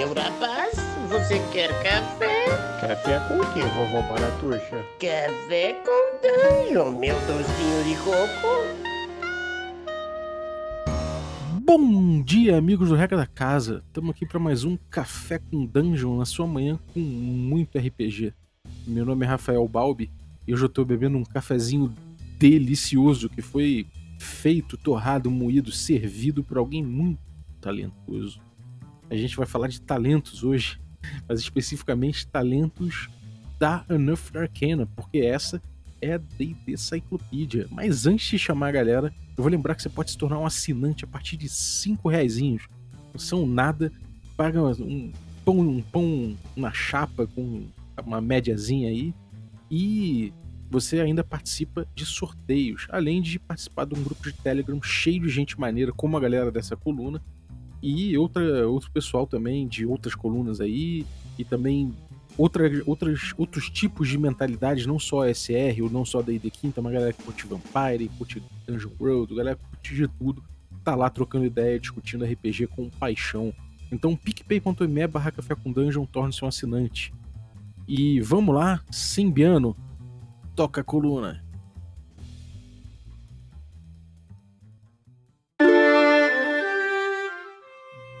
meu rapaz? Você quer café? Café com o que, vovó Baratuxa? Café com danho, meu docinho de coco. Bom dia, amigos do Regra da Casa. Estamos aqui para mais um Café com Dungeon na sua manhã com muito RPG. Meu nome é Rafael Balbi e hoje eu estou bebendo um cafezinho delicioso que foi feito, torrado, moído, servido por alguém muito talentoso. A gente vai falar de talentos hoje, mas especificamente talentos da Unearthed Arcana, porque essa é a D&D Cyclopedia. Mas antes de chamar a galera, eu vou lembrar que você pode se tornar um assinante a partir de 5 reais. Não são nada, paga um pão, um pão na chapa com uma médiazinha aí e você ainda participa de sorteios, além de participar de um grupo de Telegram cheio de gente maneira, como a galera dessa coluna, e outra, outro pessoal também de outras colunas aí, e também outra, outras, outros tipos de mentalidades, não só SR ou não só da ID Quinta, uma galera que curte Vampire, curte Dungeon World, galera que curte de tudo, tá lá trocando ideia, discutindo RPG com paixão. Então, picpay.me barra café com dungeon, torne-se um assinante. E vamos lá, Simbiano, toca a coluna.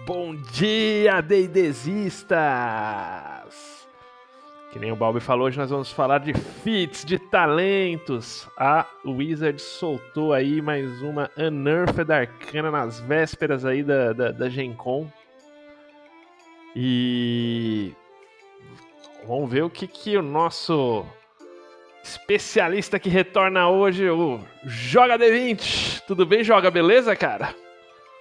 Bom dia, deidesistas! Que nem o Balbi falou, hoje nós vamos falar de feats, de talentos. A Wizard soltou aí mais uma Unearthed Arcana nas vésperas aí da, da, da Gen Con. E vamos ver o que, que o nosso especialista que retorna hoje, o Joga D20. Tudo bem, Joga? Beleza, cara?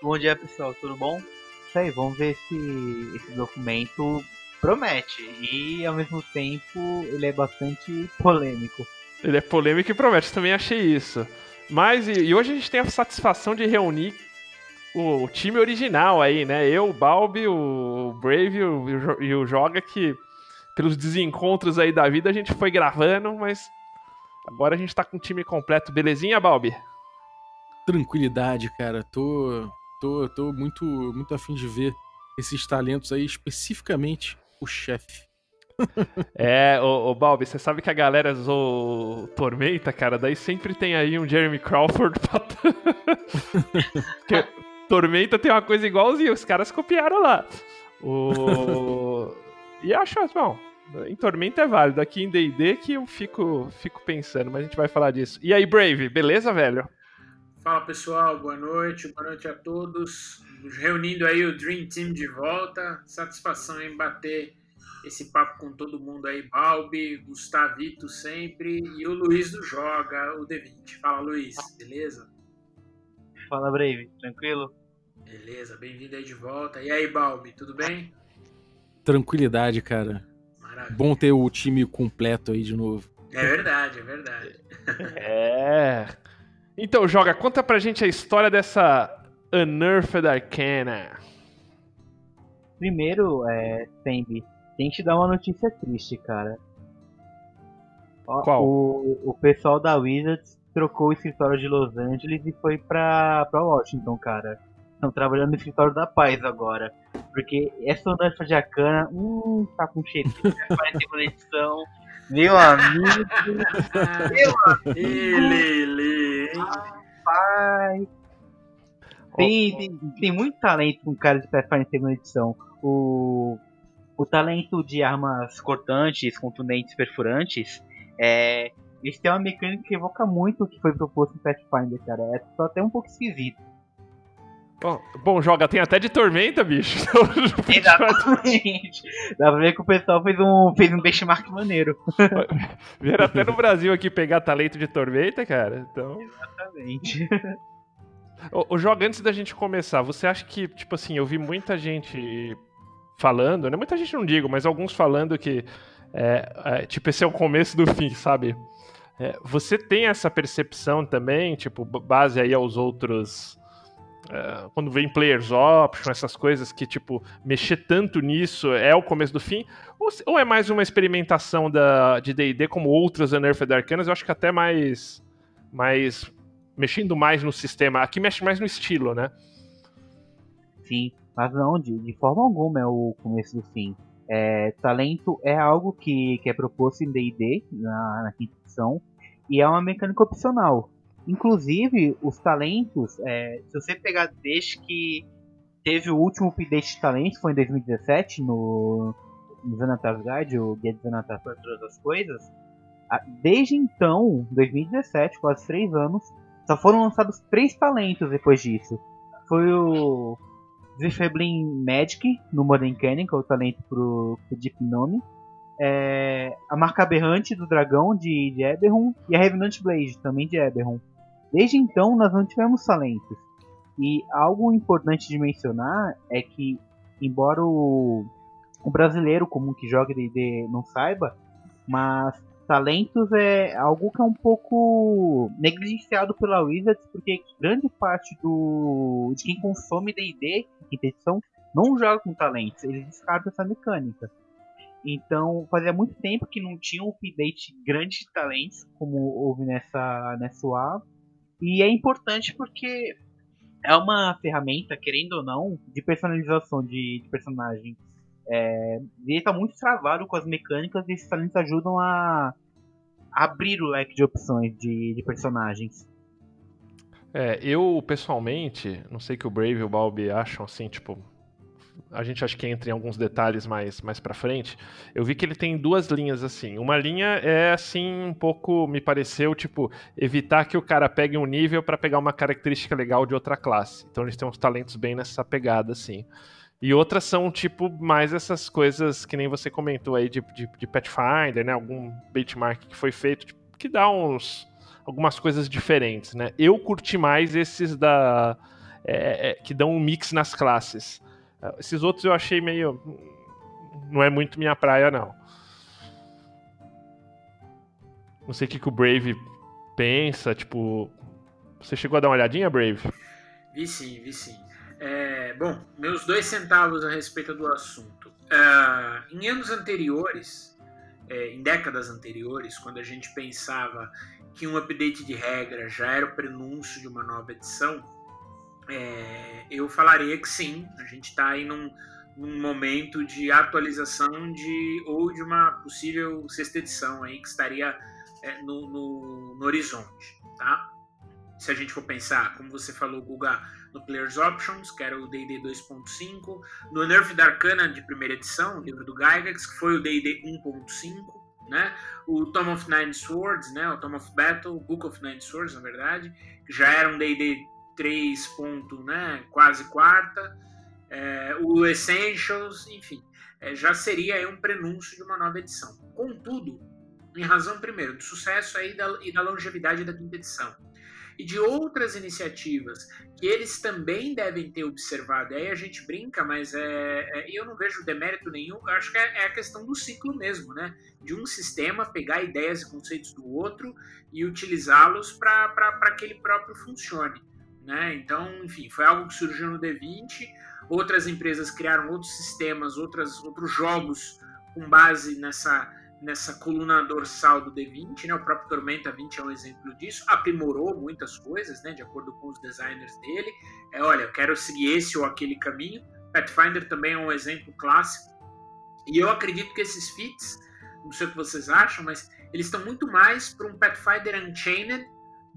Bom dia, pessoal. Tudo bom? Isso aí, vamos ver se esse documento promete. E, ao mesmo tempo, ele é bastante polêmico. Ele é polêmico e promete, também achei isso. Mas, e, e hoje a gente tem a satisfação de reunir o, o time original aí, né? Eu, o Balbi, o Brave o, e o Joga, que pelos desencontros aí da vida a gente foi gravando, mas agora a gente tá com o time completo. Belezinha, Balbi? Tranquilidade, cara. Tô, tô, tô muito, muito afim de ver esses talentos aí, especificamente o chefe. é, o, o Balbi, você sabe que a galera zoou Tormenta, cara, daí sempre tem aí um Jeremy Crawford pra... Tormenta tem uma coisa igualzinha, os caras copiaram lá. O... e acho, bom, em Tormenta é válido. Aqui em D&D que eu fico, fico pensando, mas a gente vai falar disso. E aí, Brave, beleza, velho? Fala, pessoal. Boa noite. Boa noite a todos. Reunindo aí o Dream Team de volta. Satisfação em bater esse papo com todo mundo aí. Balbi, Gustavito sempre e o Luiz do Joga, o D20. Fala, Luiz. Beleza? Fala, Brave. Tranquilo? Beleza. Bem-vindo aí de volta. E aí, Balbi, tudo bem? Tranquilidade, cara. Maravilha. Bom ter o time completo aí de novo. É verdade, é verdade. é. Então, Joga, conta pra gente a história dessa Unearthed Arcana. Primeiro, é, Sembi, tem que te dar uma notícia triste, cara. Qual? O, o pessoal da Wizards trocou o escritório de Los Angeles e foi pra, pra Washington, cara. Estão trabalhando no escritório da paz agora. Porque essa de Arcana, hum, tá com cheiro de segunda edição. Meu amigo. meu amigo. Ele, Rapaz. Tem, tem, tem muito talento com cara de Pathfinder em segunda edição. O, o talento de armas cortantes, contundentes, perfurantes, é, eles têm uma mecânica que evoca muito o que foi proposto em Pathfinder, cara. É só até um pouco esquisito. Bom, bom, joga, tem até de tormenta, bicho. Exatamente. Dá pra ver que o pessoal fez um, fez um benchmark maneiro. Vieram até no Brasil aqui pegar talento de tormenta, cara. Então... Exatamente. O, o jogo, antes da gente começar, você acha que, tipo assim, eu vi muita gente falando, né? Muita gente não digo, mas alguns falando que, é, é, tipo, esse é o começo do fim, sabe? É, você tem essa percepção também, tipo, base aí aos outros Uh, quando vem Players Option, essas coisas que, tipo, mexer tanto nisso é o começo do fim? Ou, ou é mais uma experimentação da, de D&D como outras Unearthed Arcanas? Eu acho que até mais, mais... mexendo mais no sistema. Aqui mexe mais no estilo, né? Sim, mas não, de, de forma alguma é o começo do fim. É, talento é algo que, que é proposto em D&D, na, na quinta edição, e é uma mecânica opcional. Inclusive, os talentos, é, se você pegar desde que teve o último update de talentos, foi em 2017, no, no Xanatas Guide, o Guia de Xanatas para todas as coisas, desde então, 2017, quase três anos, só foram lançados três talentos depois disso. Foi o Zephyblin Magic, no Modern Canyon, que é o talento pro, pro Deep Nome. É, a marca aberrante do dragão de, de Eberron e a Revenant Blade, também de Eberron. Desde então, nós não tivemos talentos. E algo importante de mencionar é que, embora o, o brasileiro comum que joga D&D não saiba, mas talentos é algo que é um pouco negligenciado pela Wizards, porque grande parte do de quem consome D&D, quinta não joga com talentos, eles descartam essa mecânica. Então, fazia muito tempo que não tinha um update grande de talentos, como houve nessa, nessa UA. E é importante porque é uma ferramenta, querendo ou não, de personalização de, de personagem é, ele está muito travado com as mecânicas e esses talentos ajudam a abrir o leque de opções de, de personagens. É, eu pessoalmente, não sei que o Brave e o Balbi acham assim, tipo, a gente acha que entra em alguns detalhes mais, mais pra frente. Eu vi que ele tem duas linhas assim. Uma linha é assim, um pouco, me pareceu, tipo, evitar que o cara pegue um nível para pegar uma característica legal de outra classe. Então eles têm uns talentos bem nessa pegada, assim. E outras são, tipo, mais essas coisas que nem você comentou aí de, de, de Pathfinder, né? Algum benchmark que foi feito, tipo, que dá uns. algumas coisas diferentes, né? Eu curti mais esses da. É, é, que dão um mix nas classes. Esses outros eu achei meio. Não é muito minha praia, não. Não sei o que, que o Brave pensa, tipo. Você chegou a dar uma olhadinha, Brave? Vi sim, vi sim. É, bom, meus dois centavos a respeito do assunto. É, em anos anteriores, é, em décadas anteriores, quando a gente pensava que um update de regra já era o prenúncio de uma nova edição, é, eu falaria que sim, a gente está aí num, num, momento de atualização de ou de uma possível sexta edição aí que estaria é, no, no, no horizonte, tá? Se a gente for pensar, como você falou, Guga, no Player's Options, que era o D&D 2.5, no Nerf da Arcana de primeira edição, o livro do Gygax, que foi o D&D 1.5, né? O Tom of Nine Swords, né? O Tom of Battle, Book of Nine Swords, na verdade, que já era um D&D 3. Ponto, né? Quase quarta. É, o Essentials, enfim, é, já seria um prenúncio de uma nova edição. Contudo, em razão, primeiro, do sucesso aí da, e da longevidade da quinta edição, e de outras iniciativas que eles também devem ter observado. Aí a gente brinca, mas é, é eu não vejo demérito nenhum. Eu acho que é, é, a questão do ciclo mesmo, né? De um sistema pegar ideias e conceitos do outro e utilizá-los para que ele próprio funcione. Né? Então, enfim, foi algo que surgiu no D20. Outras empresas criaram outros sistemas, outras, outros jogos com base nessa nessa coluna dorsal do D20, né? O próprio Tormenta 20 é um exemplo disso. Aprimorou muitas coisas, né? De acordo com os designers dele. É, olha, eu quero seguir esse ou aquele caminho. Pathfinder também é um exemplo clássico. E eu acredito que esses fits, não sei o que vocês acham, mas eles estão muito mais para um Pathfinder Unchained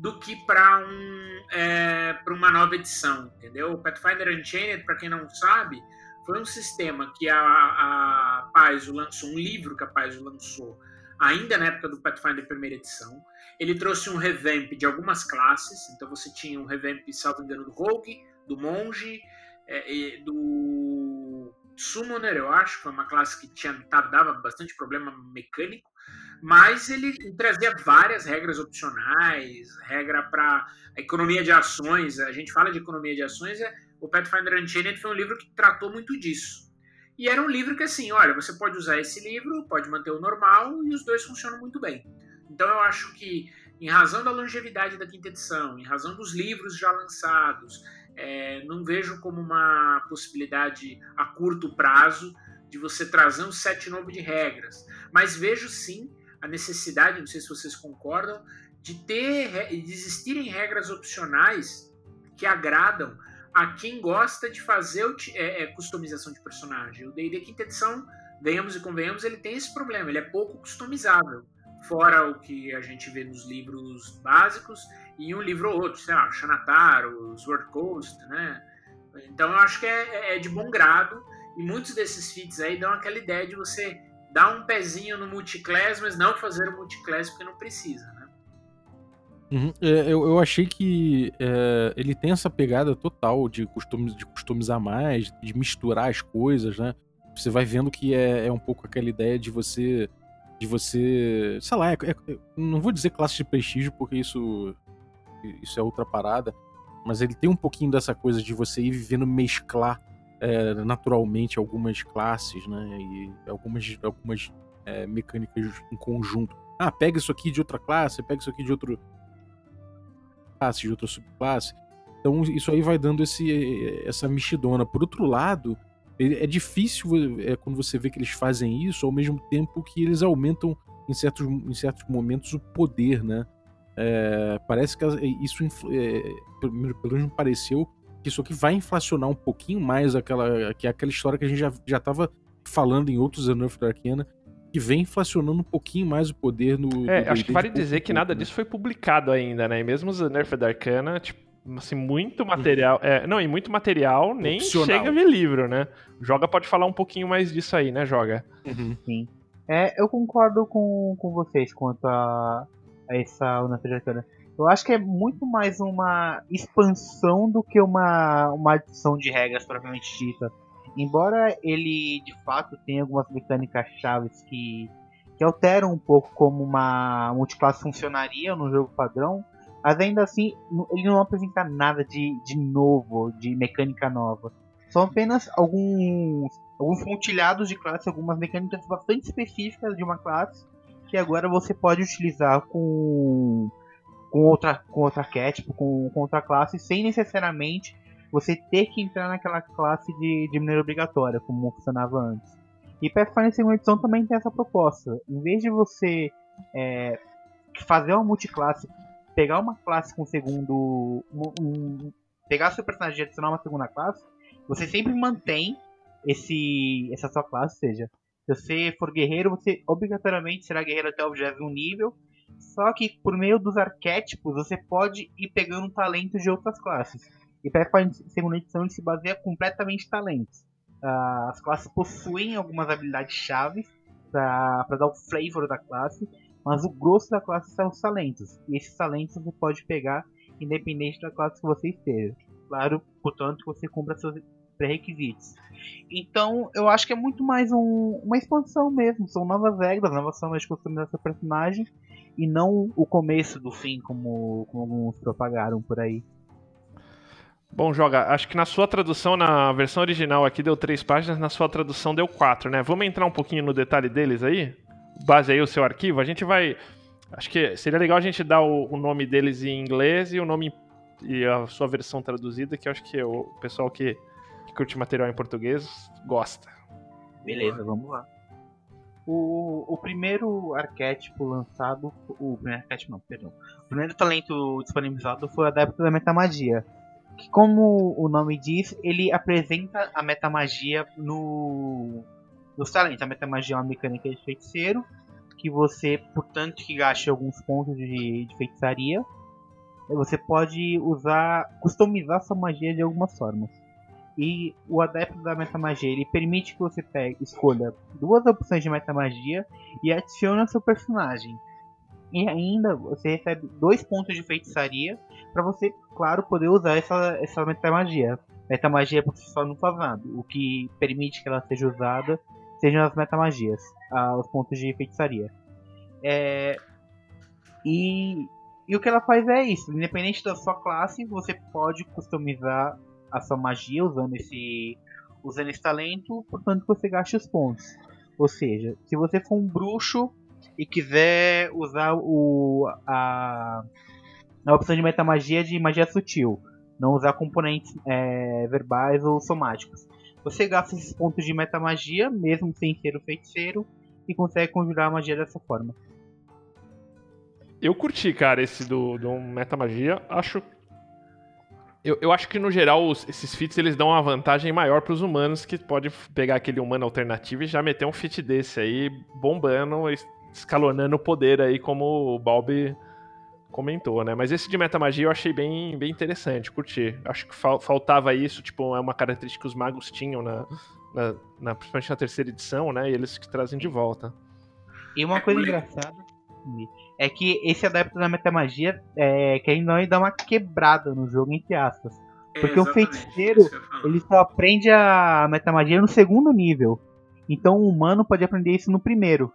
do que para um, é, uma nova edição, entendeu? O Pathfinder Unchained, para quem não sabe, foi um sistema que a, a Paizo lançou, um livro que a Paizo lançou ainda na época do Pathfinder primeira edição. Ele trouxe um revamp de algumas classes, então você tinha um revamp, salvo engano, do Rogue, do Monge, é, do Summoner, eu acho, que foi uma classe que tinha, dava bastante problema mecânico, mas ele trazia várias regras opcionais, regra para economia de ações. A gente fala de economia de ações, é o Pathfinder Unchained foi um livro que tratou muito disso. E era um livro que, assim, olha, você pode usar esse livro, pode manter o normal e os dois funcionam muito bem. Então eu acho que, em razão da longevidade da quinta edição, em razão dos livros já lançados, é, não vejo como uma possibilidade a curto prazo de você trazer um set novo de regras. Mas vejo sim a necessidade, não sei se vocês concordam, de ter de existirem regras opcionais que agradam a quem gosta de fazer o, é, é, customização de personagem. O D&D quinta edição, venhamos e convenhamos, ele tem esse problema, ele é pouco customizável. Fora o que a gente vê nos livros básicos e um livro ou outro, sei lá, Xanataro, Sword Coast, né? Então eu acho que é, é de bom grado e muitos desses feats aí dão aquela ideia de você dar um pezinho no multiclass, mas não fazer o multiclass porque não precisa, né? Uhum. É, eu, eu achei que é, ele tem essa pegada total de, custom, de customizar mais, de misturar as coisas, né? Você vai vendo que é, é um pouco aquela ideia de você. De você. Sei lá, é, é, não vou dizer classe de prestígio, porque isso. Isso é outra parada. Mas ele tem um pouquinho dessa coisa de você ir vivendo mesclar é, naturalmente algumas classes, né? E algumas, algumas é, mecânicas em conjunto. Ah, pega isso aqui de outra classe, pega isso aqui de outro classe, de outra subclasse. Então isso aí vai dando esse, essa mexidona. Por outro lado, é difícil é, quando você vê que eles fazem isso ao mesmo tempo que eles aumentam em certos, em certos momentos o poder, né? É, parece que isso, é, pelo menos me pareceu, isso aqui vai inflacionar um pouquinho mais aquela, que é aquela história que a gente já, já tava falando em outros Unearthed da Arcana, que vem inflacionando um pouquinho mais o poder no. É, acho que vale dizer que nada né? disso foi publicado ainda, né? E mesmo os Unearthed Arcana, tipo, assim, muito material. É, não, e muito material nem Opcional. chega a ver livro, né? Joga pode falar um pouquinho mais disso aí, né, Joga? Uhum. Sim. É, eu concordo com, com vocês quanto a, a essa Unearthed Arcana. Eu acho que é muito mais uma expansão do que uma, uma adição de regras propriamente dita. Embora ele de fato tenha algumas mecânicas chaves que, que alteram um pouco como uma multiclasse funcionaria no jogo padrão, mas ainda assim ele não apresenta nada de, de novo, de mecânica nova. São apenas alguns, alguns pontilhados de classe, algumas mecânicas bastante específicas de uma classe que agora você pode utilizar com com outra, com outra arquétipo, com, com outra classe, sem necessariamente você ter que entrar naquela classe de, de maneira obrigatória, como funcionava antes. E Pathfinder segunda edição também tem essa proposta. Em vez de você é, fazer uma multiclasse, pegar uma classe com segundo. Um, um, pegar seu personagem e adicionar uma segunda classe, você sempre mantém esse, essa sua classe. Ou seja, se você for guerreiro, você obrigatoriamente será guerreiro até o 21 nível só que por meio dos arquétipos você pode ir pegando talentos de outras classes. E Pathfinder segunda edição se baseia completamente em talentos. Uh, as classes possuem algumas habilidades chaves para dar o flavor da classe, mas o grosso da classe são os talentos. E esses talentos você pode pegar independente da classe que você esteja. Claro, portanto, você cumpra seus pré-requisitos. Então, eu acho que é muito mais um, uma expansão mesmo. São novas regras, novas formas de customizar seu personagem e não o começo do fim, como, como alguns propagaram por aí. Bom, Joga, acho que na sua tradução, na versão original aqui deu três páginas, na sua tradução deu quatro, né? Vamos entrar um pouquinho no detalhe deles aí? Base aí o seu arquivo. A gente vai. Acho que seria legal a gente dar o, o nome deles em inglês e o nome e a sua versão traduzida, que acho que o pessoal que, que curte material em português gosta. Beleza, vamos lá. O, o primeiro arquétipo lançado. O primeiro arquétipo não, perdão. O primeiro talento disponibilizado foi o Adepto da Metamagia. Que como o nome diz, ele apresenta a metamagia no, nos talentos. A metamagia é uma mecânica de feiticeiro. Que você, portanto, que gaste alguns pontos de, de feitiçaria. Você pode usar, customizar sua magia de algumas formas. E o adepto da metamagia ele permite que você pegue, escolha duas opções de metamagia e adicione ao seu personagem. E ainda você recebe dois pontos de feitiçaria para você, claro, poder usar essa, essa metamagia. Metamagia por si só não faz nada. O que permite que ela seja usada sejam as metamagias, ah, os pontos de feitiçaria. É, e, e o que ela faz é isso. Independente da sua classe, você pode customizar a sua magia usando esse usando esse talento, portanto você gasta os pontos. Ou seja, se você for um bruxo e quiser usar o a, a opção de metamagia de magia sutil, não usar componentes é, verbais ou somáticos, você gasta esses pontos de metamagia, mesmo sem ser o feiticeiro, e consegue conjurar a magia dessa forma. Eu curti, cara, esse do, do Metamagia. Acho Eu, eu acho que no geral os- esses fits eles dão uma vantagem maior pros humanos que pode pegar aquele humano alternativo e já meter um fit desse aí bombando, es- escalonando o poder aí como o Balbi comentou, né? Mas esse de metamagia eu achei bem, bem interessante, curti. Acho que fal- faltava isso, tipo, é uma característica que os magos tinham na, na, na- principalmente na terceira edição, né? E eles que trazem de volta. E uma coisa engraçada é que esse adepto da metamagia é, que ainda não dá uma quebrada no jogo, entre aspas. Porque o exatamente, feiticeiro. Ele só aprende a metamagia no segundo nível. Então o humano pode aprender isso no primeiro.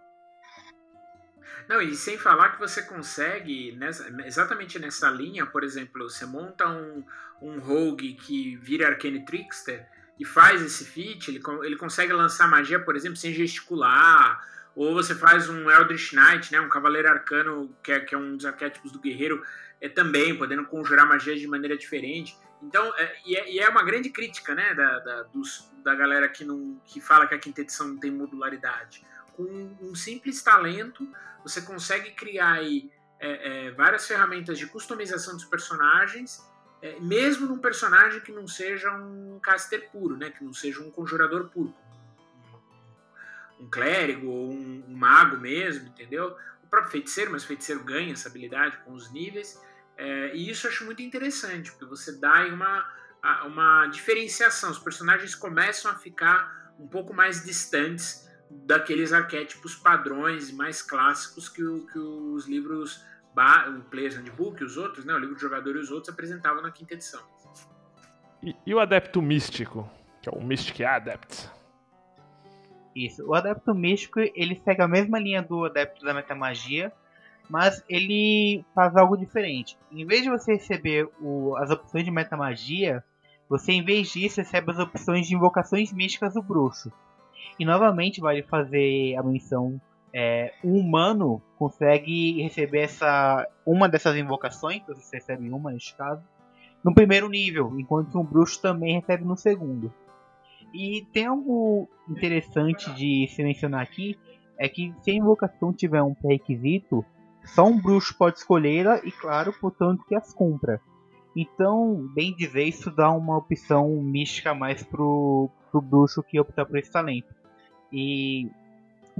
Não, e sem falar que você consegue, nessa- exatamente nessa linha, por exemplo, você monta um, um rogue que vira Arcane Trickster e faz esse feat, ele, ele consegue lançar magia, por exemplo, sem gesticular, ou você faz um Eldritch Knight, né, um Cavaleiro Arcano, que é, que é um dos arquétipos do guerreiro, é, também, podendo conjurar magia de maneira diferente. Então, é, e, é, e é uma grande crítica, né, da, da, dos- da galera que, não, que fala que a quinta edição não tem modularidade. Com um simples talento, você consegue criar aí é, é, várias ferramentas de customização dos personagens, é, mesmo num personagem que não seja um caster puro, né? Que não seja um conjurador puro. Um, clérigo ou um, um mago mesmo, entendeu? O próprio feiticeiro, mas o feiticeiro ganha essa habilidade com os níveis. é, e isso eu acho muito interessante, porque você dá uma, uma diferenciação. Os personagens começam a ficar um pouco mais distantes daqueles arquétipos padrões mais clássicos que, o- que os livros, o Players Handbook e os outros, né, o livro do jogador e os outros apresentavam na quinta edição. E, e o adepto místico, que é o Mystic Adept? Isso. O adepto místico, ele segue a mesma linha do adepto da metamagia, mas ele faz algo diferente. Em vez de você receber o- as opções de metamagia, você em vez disso recebe as opções de invocações místicas do bruxo. E novamente vale fazer a menção. É, um humano consegue receber essa uma dessas invocações, você recebe uma neste caso, no primeiro nível, enquanto um bruxo também recebe no segundo. E tem algo interessante de se mencionar aqui, é que se a invocação tiver um pré-requisito, só um bruxo pode escolhê-la e, claro, portanto que as cumpra. Então, bem dizer, isso dá uma opção mística mais pro, pro bruxo que optar por esse talento. E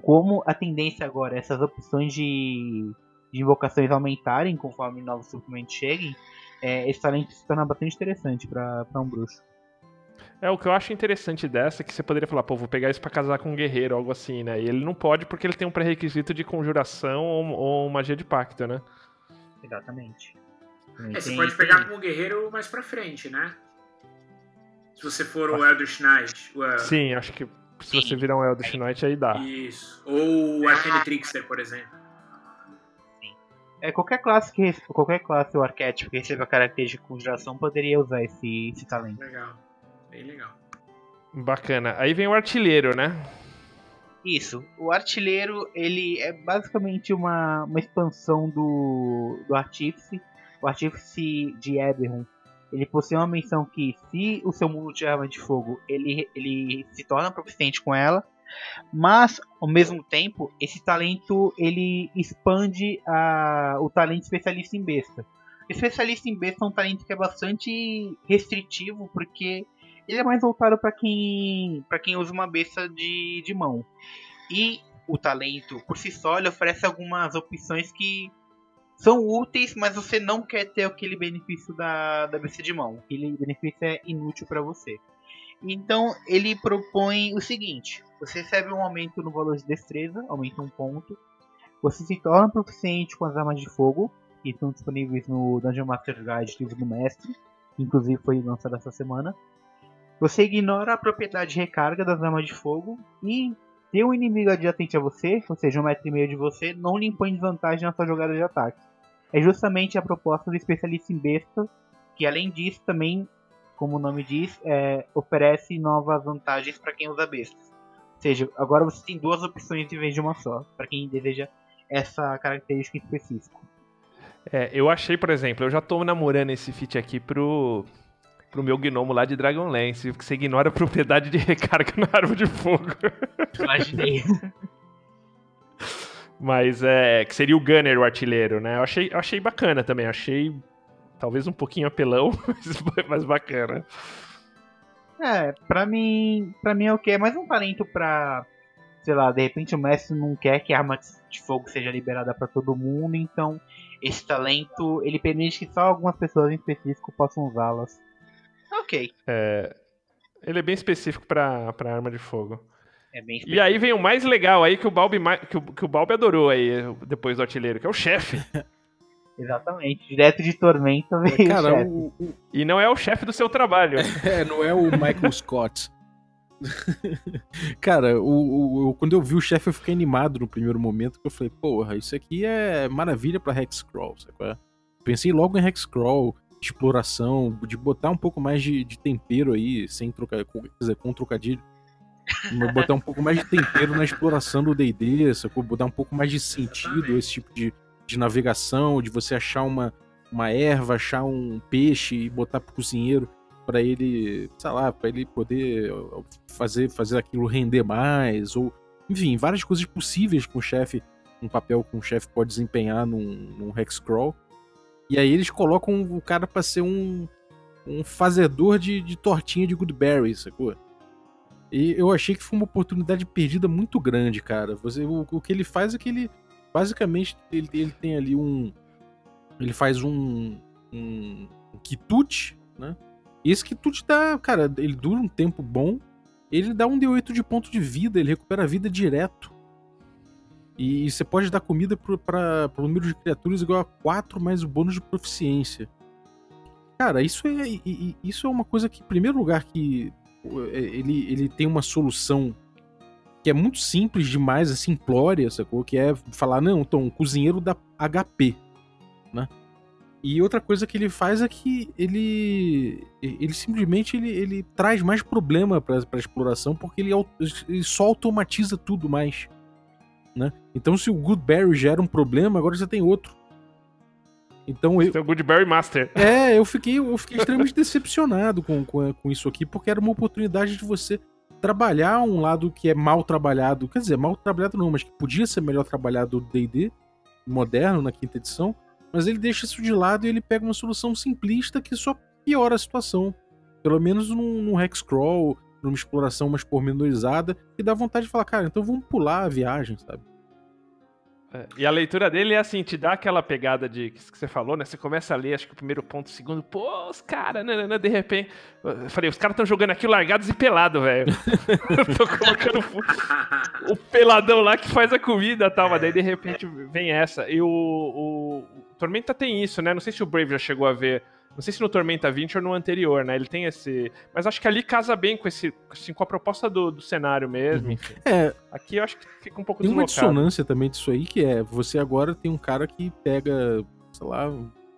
como a tendência agora é essas opções de, de invocações aumentarem conforme novos suplementos cheguem, é, esse talento se torna bastante interessante para um bruxo. É, o que eu acho interessante dessa é que você poderia falar, pô, vou pegar isso pra casar com um guerreiro, algo assim, né? E ele não pode porque ele tem um pré-requisito de conjuração ou, ou magia de pacto, né? Exatamente. É, você Tem- pode pegar como guerreiro mais pra frente, né? Se você for o Eldritch Knight. o, uh, Sim, acho que se você virar um Eldritch Knight aí dá. Isso. Ou o Arcane Trickster, por exemplo. É, qualquer classe que qualquer classe ou arquétipo que receba a característica de conjuração poderia usar esse, esse talento. Legal. Bem legal. Bacana. Aí vem o artilheiro, né? Isso. O artilheiro ele é basicamente uma, uma expansão do, do artífice. O artífice de Eberron ele possui uma menção que se o seu mundo tiver arma de fogo, ele, ele se torna proficiente com ela. Mas ao mesmo tempo, esse talento ele expande a, o talento especialista em besta. Especialista em besta é um talento que é bastante restritivo porque ele é mais voltado para quem para quem usa uma besta de, de mão. E o talento por si só ele oferece algumas opções que são úteis, mas você não quer ter aquele benefício da, da besta de mão. Aquele benefício é inútil para você. Então ele propõe o seguinte: você recebe um aumento no valor de destreza, aumenta um ponto. Você se torna proficiente com as armas de fogo, que estão disponíveis no Dungeon Master Guide livro do mestre, que inclusive foi lançado essa semana. Você ignora a propriedade de recarga das armas de fogo e ter um inimigo adiacente a você, ou seja, um metro e meio de você, não lhe impõe desvantagem na sua jogada de ataque. É justamente a proposta do especialista em besta, que além disso também, como o nome diz, é, oferece novas vantagens para quem usa bestas. Ou seja, agora você tem duas opções em vez de uma só, para quem deseja essa característica específica. É, eu achei, por exemplo, eu já tô namorando esse feat aqui pro, pro meu gnomo lá de Dragonlance, que você ignora a propriedade de recarga na árvore de fogo. Imaginei. Mas é. Que seria o Gunner, o artilheiro, né? Eu achei, eu achei bacana também. Achei talvez um pouquinho apelão, mas, mas bacana. É, pra mim, pra mim é o que? É mais um talento pra, sei lá, de repente o mestre não quer que a arma de fogo seja liberada pra todo mundo, então esse talento, ele permite que só algumas pessoas em específico possam usá-las. Ok. É, ele é bem específico pra, pra arma de fogo. É bem E aí vem o mais legal aí que o Balbi, que o, que o Balbi adorou aí, depois do artilheiro, que é o chefe. Exatamente. Direto de Tormenta veio Cara, o o, E não é o chefe do seu trabalho. é, não é o Michael Scott. Cara, o, o- quando eu vi o chefe, eu fiquei animado no primeiro momento, porque eu falei, porra, isso aqui é maravilha pra Hexcrawl, sabe? é? Pensei logo em Hexcrawl, exploração, de botar um pouco mais de, de tempero aí, sem trocar, com- quer dizer, com trocadilho. Botar um pouco mais de tempero na exploração do D&D, sacou? Botar um pouco mais de sentido esse tipo de, de navegação, de você achar uma, uma erva, achar um peixe e botar pro cozinheiro pra ele, sei lá, pra ele poder fazer, fazer aquilo render mais, ou enfim, várias coisas possíveis que um chefe, um papel que um chefe pode desempenhar num, num Hexcrawl. E aí eles colocam o cara pra ser um, um fazedor de, de tortinha de Goodberry, sacou? E eu achei que foi uma oportunidade perdida muito grande, cara. Você, o, o que ele faz é que ele, basicamente, ele, ele tem ali um, ele faz um, um, um quitute, né? E esse quitute dá, cara, ele dura um tempo bom, ele dá um D8 de ponto de vida, ele recupera a vida direto. E você pode dar comida para o número de criaturas igual a 4 mais o bônus de proficiência. Cara, isso é, isso é uma coisa que, em primeiro lugar, que é, ele, ele tem uma solução que é muito simples demais, assim, simplória, sacou? Que é falar, não, então, o cozinheiro dá HP, né? E outra coisa que ele faz é que ele ele simplesmente ele, ele traz mais problema para a exploração porque ele, ele só automatiza tudo mais, né? Então se o Goodberry gera um problema, agora você tem outro. Então eu, Seu Goodberry Master. é, eu fiquei, eu fiquei extremamente decepcionado com, com, com isso aqui, porque era uma oportunidade de você trabalhar um lado que é mal trabalhado, quer dizer, mal trabalhado não, mas que podia ser melhor trabalhado do D&D moderno na quinta edição, mas ele deixa isso de lado e ele pega uma solução simplista que só piora a situação. Pelo menos num, num Hexcrawl, numa exploração mais pormenorizada, e dá vontade de falar, cara, então vamos pular a viagem, sabe? É, E a leitura dele é assim, te dá aquela pegada de que você falou, né? Você começa a ler, acho que o primeiro ponto, o segundo, pô, os caras, né, né, né, de repente. Eu falei, os caras estão jogando aqui largados e pelado, velho. Tô colocando o, o peladão lá que faz a comida e tal, mas daí de repente vem essa. E o, o, o Tormenta tem isso, né? Não sei se o Brave já chegou a ver. Não sei se no Tormenta 20 ou no anterior, né? Ele tem esse. Mas acho que ali casa bem com esse. Assim, com a proposta do, do cenário mesmo, enfim. É, Aqui eu acho que fica um pouco Tem uma deslocado. dissonância também disso aí, que é você agora tem um cara que pega, sei lá,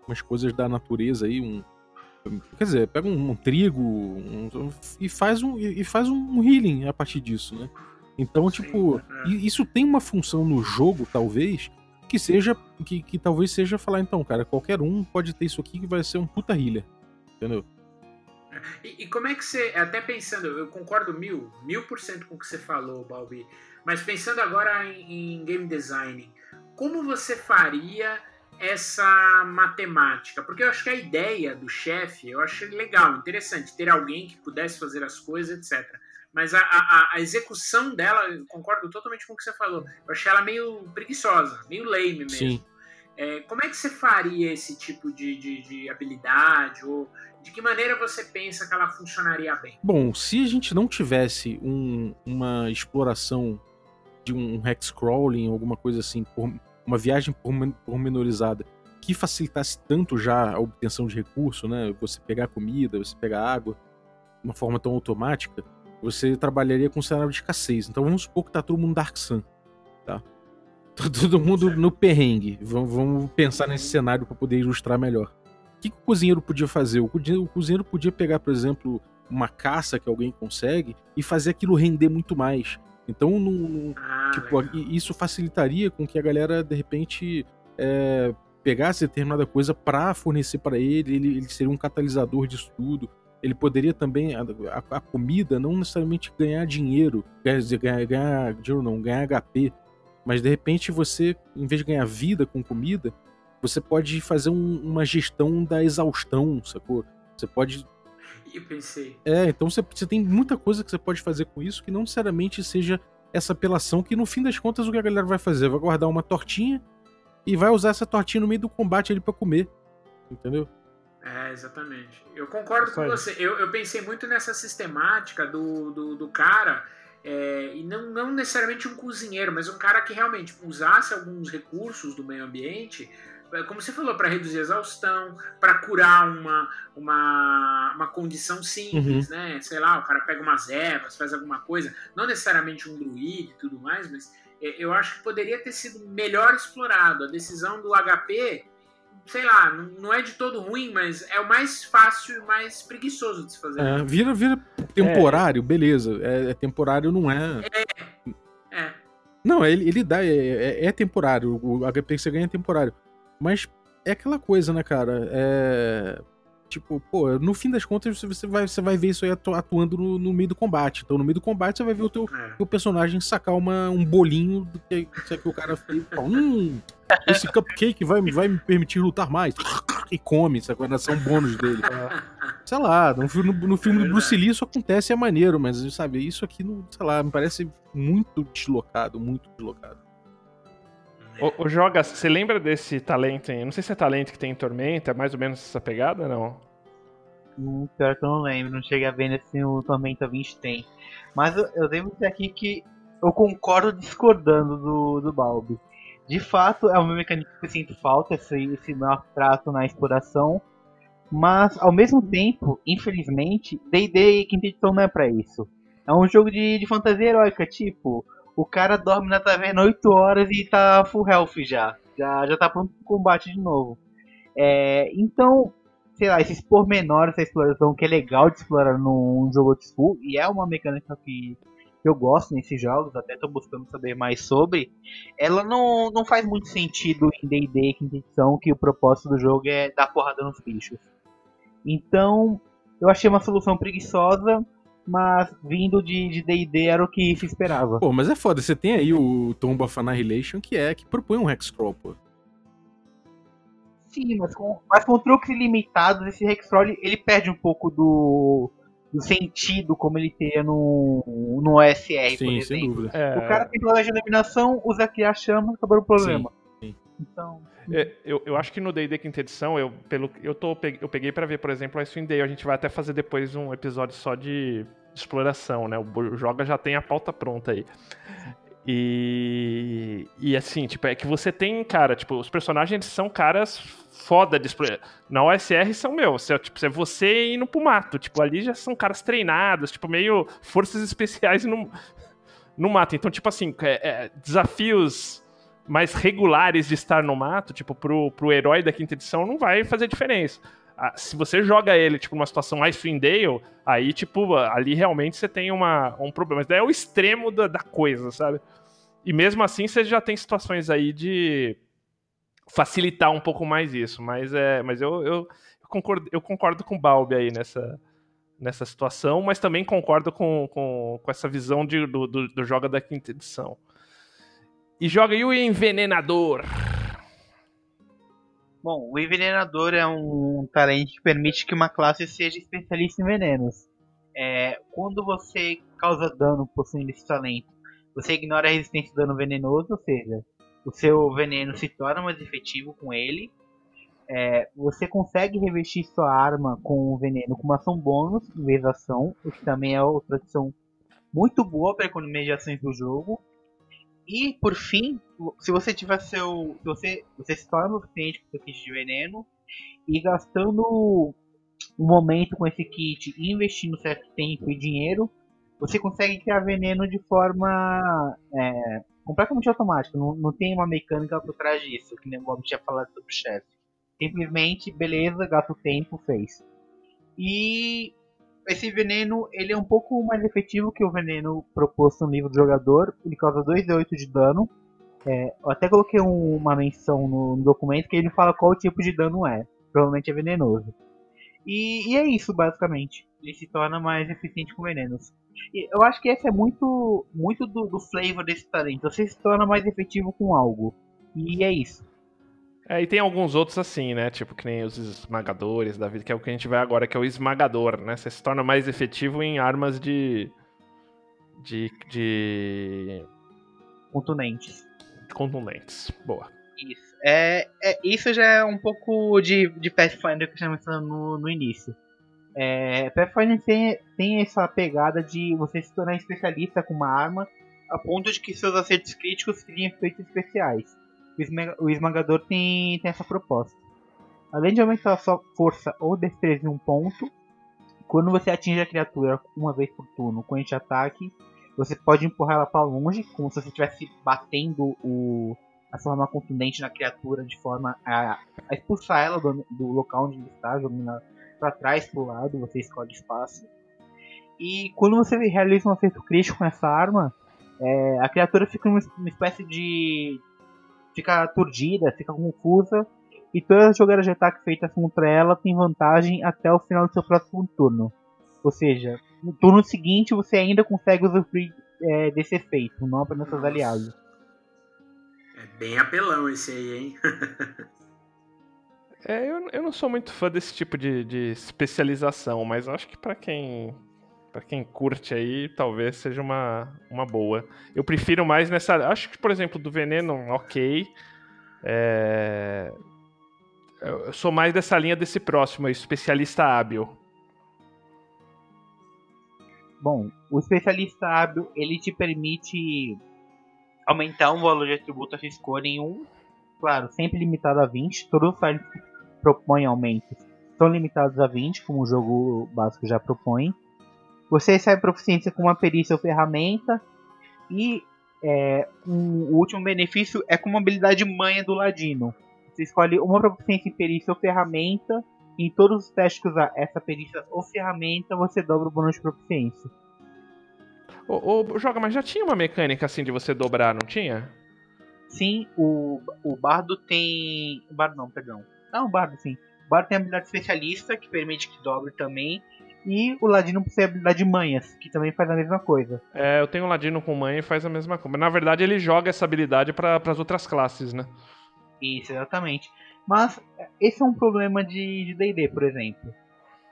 umas coisas da natureza aí, um. Quer dizer, pega um, um trigo um- e faz um, e faz um healing a partir disso, né? Então, Sim, tipo, é. isso tem uma função no jogo, talvez, que seja. Que, que talvez seja falar, então, cara, qualquer um pode ter isso aqui que vai ser um puta healer. Entendeu? E, e como é que você, até pensando, eu concordo mil, mil por cento com o que você falou, Balbi, mas pensando agora em, em game design, como você faria essa matemática? Porque eu acho que a ideia do chefe, eu acho legal, interessante, ter alguém que pudesse fazer as coisas, etc. Mas a, a, a execução dela, eu concordo totalmente com o que você falou. Eu achei ela meio preguiçosa, meio lame mesmo. Sim. É, como é que você faria esse tipo de, de, de habilidade? Ou de que maneira você pensa que ela funcionaria bem? Bom, se a gente não tivesse um- uma exploração de um hexcrawling, alguma coisa assim, por- uma viagem pormen- pormenorizada que facilitasse tanto já a obtenção de recurso, né? Você pegar comida, você pegar água, de uma forma tão automática, você trabalharia com um cenário de escassez. Então vamos supor que tá todo mundo Dark Sun, tá? Tá Todo mundo no perrengue. Vamos, vamos pensar nesse cenário para poder ilustrar melhor. O que, que o cozinheiro podia fazer? O cozinheiro, o cozinheiro podia pegar, por exemplo, uma caça que alguém consegue e fazer aquilo render muito mais. Então, não, não- Ah, tipo, isso facilitaria com que a galera, de repente, é, pegasse determinada coisa para fornecer para ele, ele, ele seria um catalisador disso tudo. Ele poderia também, a, a- comida, não necessariamente ganhar dinheiro, quer dizer, ganhar, ganhar dinheiro não, ganhar HP, mas de repente você, em vez de ganhar vida com comida, Você pode fazer um- uma gestão da exaustão, sacou? Você pode E pensei. É, então você, você tem muita coisa que você pode fazer com isso que não necessariamente seja essa apelação, que no fim das contas o que a galera vai fazer? Vai guardar uma tortinha e vai usar essa tortinha no meio do combate ali pra comer. Entendeu? É, exatamente. Eu concordo com você. Eu, eu pensei muito nessa sistemática do, do, do cara, é, e não, não necessariamente um cozinheiro, mas um cara que realmente usasse alguns recursos do meio ambiente, é, como você falou, para reduzir a exaustão, para curar uma, uma, uma condição simples, né? Sei lá, o cara pega umas ervas, faz alguma coisa, não necessariamente um druide e tudo mais, mas é, eu acho que poderia ter sido melhor explorado. A decisão do HP sei lá, não- não é de todo ruim, mas é o mais fácil e mais preguiçoso de se fazer. É, vira, vira temporário, beleza. É, é temporário, não é. É. Não, ele, ele dá, é, é- é temporário. O HP que você ganha é temporário. Mas é aquela coisa, né, cara? É. Tipo, pô, no fim das contas você- você vai, você vai ver isso aí atu- atuando no, no meio do combate. Então, no meio do combate, você vai ver o teu, é. o personagem sacar uma, um bolinho do que, que, que o cara fez. Hum, esse cupcake vai, vai me permitir lutar mais. E come, sacou? Na ação bônus dele. Sei lá, no, filme- no, no filme É do Bruce Lee isso acontece e é maneiro, mas, sabe, isso aqui, não, sei lá, me parece muito deslocado, muito deslocado. O, Joga, você lembra desse talento? Em, não sei se é talento que tem em Tormenta, é mais ou menos essa pegada, não? Hum, pior que eu não lembro, não cheguei a ver nesse o Tormenta 20 tem. Mas eu, eu devo dizer aqui que eu concordo discordando do, do Balbi. De fato, é uma mecânica que eu sinto falta, esse, esse maior trato na exploração. Mas, ao mesmo tempo, infelizmente, D&D Quinta Edição não é pra isso. É um jogo de, de fantasia heróica, tipo... O cara dorme na taverna 8 horas e tá full health já. Já, já tá pronto pro combate de novo. É, então, sei lá, esses pormenores da exploração que é legal de explorar num jogo old school, e é uma mecânica que eu gosto nesses jogos, até tô buscando saber mais sobre, ela não, não faz muito sentido em D&D quinta que o propósito do jogo é dar porrada nos bichos. Então, eu achei uma solução preguiçosa, mas vindo de de D&D era o que se esperava. Pô, mas é foda, você tem aí o Tomb of Annihilation, que é, que propõe um Hexcrawl, pô. Sim, mas com, mas com truques limitados, esse Hexcrawl ele perde um pouco do, do sentido como ele teria no, no OSR, por Sim, sem exemplo. dúvida. É, O cara tem problema de iluminação, usa aqui a chama, acabou o problema. sim. Então, é, eu, eu acho que no D&D Quinta Edição, eu, pelo, eu, tô, eu peguei pra ver, por exemplo, a Icewind Dale. A gente vai até fazer depois um episódio só de exploração, né? O Joga já tem a pauta pronta aí. E, e assim, tipo, é que você tem, cara, tipo, os personagens são caras foda de. Na OSR são, meu, você, tipo, é você indo pro mato. Tipo, ali já são caras treinados, tipo, meio forças especiais no, no mato. Então, tipo assim, é- é, desafios mais regulares de estar no mato, tipo, pro, pro herói da quinta edição, não vai fazer diferença. Ah, se você joga ele, tipo, numa situação Icewind Dale, aí, tipo, ali realmente você tem uma, um problema. Mas daí é o extremo da, da coisa, sabe? E mesmo assim, você já tem situações aí de facilitar um pouco mais isso. Mas, é, mas eu, eu, eu concordo, eu concordo com o Balbi aí nessa, nessa situação, mas também concordo com, com, com essa visão de, do, do, do joga da quinta edição. E joga aí o Envenenador. bom, o envenenador é um talento que permite que uma classe seja especialista em venenos. É, quando você causa dano possuindo esse talento, você ignora a resistência ao dano venenoso, ou seja, o seu veneno se torna mais efetivo com ele. É, você consegue revestir sua arma com o veneno com uma ação bônus em vez da ação, o que também é outra adição muito boa para economia de ações do jogo. E por fim, se você tiver seu. Se você, você se torna o suficiente com seu kit de veneno e gastando um momento com esse kit e investindo certo tempo e dinheiro, você consegue criar veneno de forma é, completamente automática. Não, não tem uma mecânica por trás disso, que nem o Bob tinha falado sobre o chefe. Simplesmente, beleza, gasta o tempo, fez. E esse veneno ele é um pouco mais efetivo que o veneno proposto no livro do jogador. Ele causa 2d8 de dano. É, eu até coloquei um- uma menção no, no documento que ele fala qual tipo de dano é. Provavelmente é venenoso. E, e é isso, basicamente. Ele se torna mais eficiente com venenos. E eu acho que esse é muito, muito do, do flavor desse talento. Você se torna mais efetivo com algo. E é isso. É, e tem alguns outros assim, né? Tipo, que nem os esmagadores da vida, que é o que a gente vai agora, que é o esmagador, né? Você se torna mais efetivo em armas de. de. de. Contundentes. contundentes. Boa. Isso. É, é, isso já é um pouco de, de Pathfinder que a gente estava no, no início. É, Pathfinder tem, tem essa pegada de você se tornar especialista com uma arma a ponto de que seus acertos críticos criem efeitos especiais. O, esmaga, o esmagador tem, tem essa proposta. Além de aumentar sua força ou destreza em um ponto, quando você atinge a criatura uma vez por turno com este ataque, você pode empurrar ela para longe, como se você estivesse batendo o, a sua arma contundente na criatura de forma a, a expulsar ela do, do, local onde ele está, jogando para trás, para o lado, você escolhe espaço. E quando você realiza um acerto crítico com essa arma, é, a criatura fica uma, uma espécie de. Fica aturdida, fica confusa, e todas as jogadas de ataque feitas contra ela têm vantagem até o final do seu próximo turno. Ou seja, no turno seguinte você ainda consegue usufruir é, desse efeito, não apenas seus aliados. É bem apelão esse aí, hein? é, eu, eu não sou muito fã desse tipo de, de especialização, mas acho que para quem para quem curte aí, talvez seja uma, uma boa. Eu prefiro mais nessa. Acho que, por exemplo, do veneno, ok. É... Eu sou mais dessa linha desse próximo, especialista hábil. Bom, o especialista hábil ele te permite aumentar um valor de atributo a sua escolha em um, claro, sempre limitado a 20. Todos os sites que propõem aumentos são limitados a 20, como o jogo básico já propõe. Você recebe proficiência com uma perícia ou ferramenta. E é, um, o último benefício é com uma habilidade manha do ladino. Você escolhe uma proficiência em perícia ou ferramenta. E em todos os testes que usar essa perícia ou ferramenta, você dobra o bônus de proficiência. Ô, ô, Joga, mas já tinha uma mecânica assim de você dobrar, não tinha? Sim, o, o Bardo tem. O Bardo não, perdão. Não, o Bardo sim. O Bardo tem habilidade especialista que permite que dobre também. E o Ladino possui a habilidade Manhas, que também faz a mesma coisa. É, eu tenho um Ladino com Manha e faz a mesma coisa. Na verdade, ele joga essa habilidade para as outras classes, né? Isso, exatamente. Mas esse é um problema de DD, por exemplo.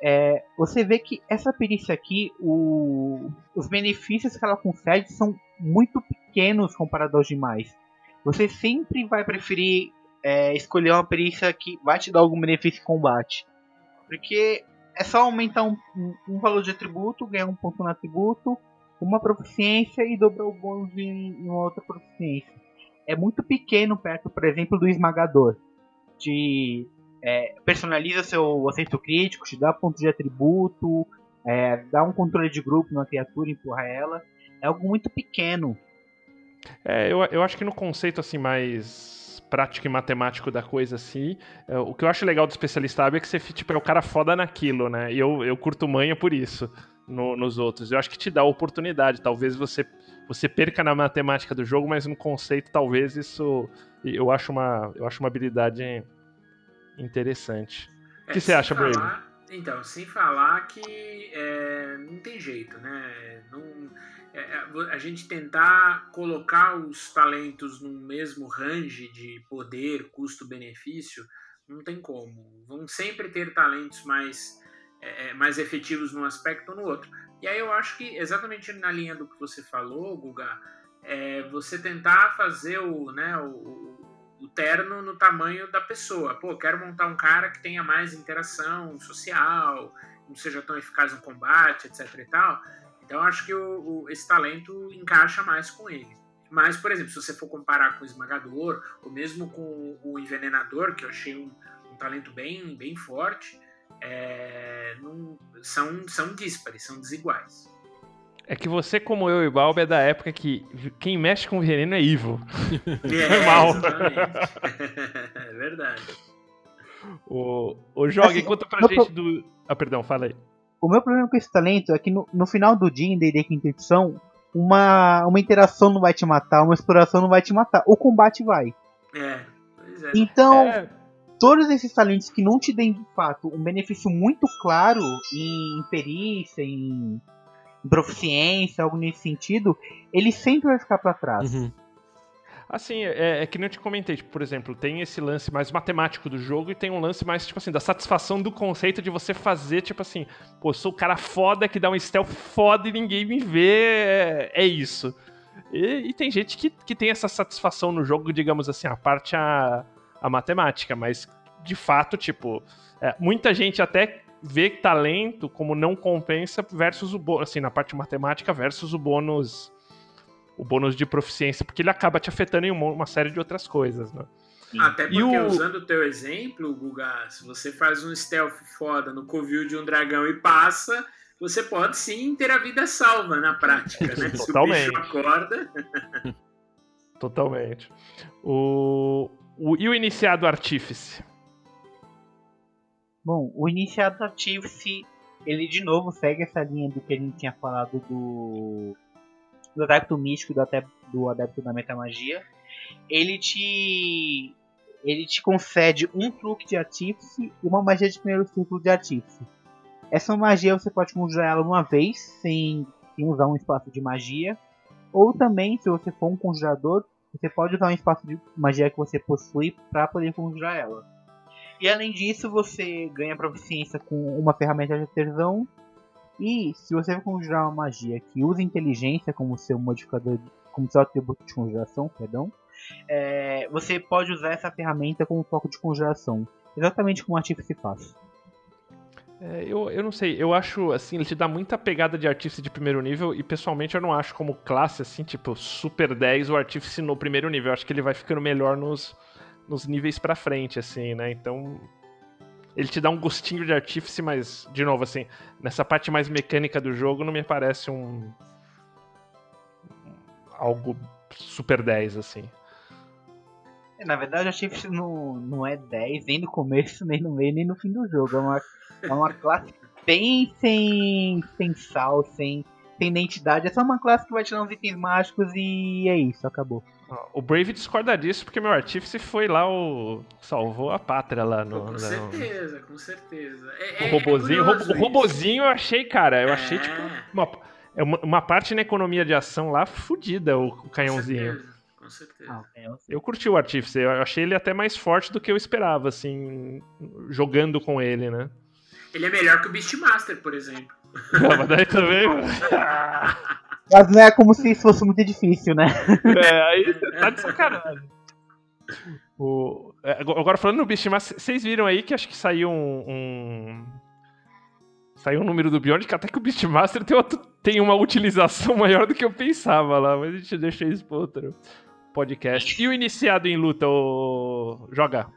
É, você vê que essa perícia aqui, o, os benefícios que ela concede são muito pequenos comparados aos demais. Você sempre vai preferir é, escolher uma perícia que vai te dar algum benefício em combate. Porque é só aumentar um, um, valor de atributo, ganhar um ponto no atributo, uma proficiência e dobrar o bônus em, em uma outra proficiência. É muito pequeno perto, por exemplo, do esmagador. Te é, personaliza seu acerto crítico, te dá ponto de atributo, é, dá um controle de grupo na criatura, empurra ela. É algo muito pequeno. É, eu, eu acho que no conceito assim mais prático e matemático da coisa, assim. É, o que eu acho legal do especialista hábil é que você tipo, é o cara foda naquilo, né? E eu, eu curto manha por isso no, nos outros. Eu acho que te dá oportunidade. Talvez você, você perca na matemática do jogo, mas no conceito, talvez isso. Eu acho uma, eu acho uma habilidade interessante. É, o que você acha, falar, Brave? Então, sem falar que é, não tem jeito, né? Não é, é, a gente tentar colocar os talentos no mesmo range de poder, custo-benefício, não tem como. Vão sempre ter talentos mais, é, mais efetivos num aspecto ou no outro. E aí eu acho que, exatamente na linha do que você falou, Guga, é você tentar fazer o, né, o, o terno no tamanho da pessoa. Pô, quero montar um cara que tenha mais interação social, não seja tão eficaz no combate, etc e tal. Então, acho que o, o, esse talento encaixa mais com ele. Mas, por exemplo, se você for comparar com o esmagador, ou mesmo com o envenenador, que eu achei um, um talento bem, bem forte, é, não, são, são díspares, são desiguais. É que você, como eu e Balbi, é da época que quem mexe com veneno é evil. É, mal. é verdade. O, o Joga, assim, conta pra gente do. Ah, perdão, fala aí. O meu problema com esse talento é que no, no final do dia, em D&D Quinta Edição, uma, uma interação não vai te matar, uma exploração não vai te matar. O combate vai. É, pois é. Então, é. todos esses talentos que não te deem, de fato, um benefício muito claro em perícia, em, em proficiência, algo nesse sentido, ele sempre vai ficar para trás. Uhum. Assim, é, é que nem eu te comentei, tipo, por exemplo, tem esse lance mais matemático do jogo e tem um lance mais, tipo assim, da satisfação do conceito de você fazer, tipo assim, pô, sou o cara foda que dá um stealth foda e ninguém me vê, é, é isso. E, e, tem gente que, que tem essa satisfação no jogo, digamos assim, a parte a, a matemática, mas de fato, tipo, é, muita gente até vê talento como não compensa versus o bônus, assim, na parte matemática versus o bônus o bônus de proficiência, porque ele acaba te afetando em uma, uma série de outras coisas, né? Até porque, o... usando o teu exemplo, Guga, se você faz um stealth foda no covil de um dragão e passa, você pode sim ter a vida salva na prática, né? Totalmente. Se o bicho acorda. Totalmente. O... o... E o iniciado artífice? Bom, o iniciado artífice, ele de novo segue essa linha do que a gente tinha falado do do adepto místico do adepto, do adepto da metamagia, ele te ele te concede um truque de artífice e uma magia de primeiro ciclo de artífice. Essa magia você pode conjurar ela uma vez sem, sem usar um espaço de magia, ou também se você for um conjurador, você pode usar um espaço de magia que você possui para poder conjurar ela. E além disso, você ganha proficiência com uma ferramenta de artesão e se você conjurar uma magia que usa inteligência como seu modificador, como seu atributo de conjuração, perdão, é, você pode usar essa ferramenta como foco de conjuração, exatamente como o artífice faz. É, eu, eu não sei, eu acho assim, ele te dá muita pegada de artífice de primeiro nível e pessoalmente eu não acho como classe assim, tipo, super 10 o artífice no primeiro nível. Eu acho que ele vai ficando melhor nos, nos níveis pra frente, assim, né? Então ele te dá um gostinho de artífice, mas, de novo, assim, nessa parte mais mecânica do jogo não me parece um. algo super 10, assim. É, na verdade, o artífice não, não é 10 nem no começo, nem no meio, nem no fim do jogo. É uma, é uma classe bem sem, sem sal, sem, sem identidade. É só uma classe que vai te dar uns itens mágicos e é isso, acabou. O Brave discorda disso porque meu artífice foi lá o. salvou a pátria lá no. Com certeza, com certeza. É, o é, robozinho, é o robozinho eu achei, cara, eu achei tipo. Uma, é uma, parte na economia de ação lá fodida, o, o canhãozinho. Com certeza. Com certeza. Ah, eu curti o artífice, eu achei ele até mais forte do que eu esperava, assim, jogando com ele, né? Ele é melhor que o Beastmaster, por exemplo. Não, mas daí também. Mas não é como se isso fosse muito difícil, né? É, aí tá de sacanagem. O, é, agora falando no Beastmaster, vocês viram aí que acho que saiu um, um saiu um número do Beyond que até que o Beastmaster tem, outro, tem uma utilização maior do que eu pensava lá, mas a gente deixa isso para outro podcast. E o iniciado em luta, o joga?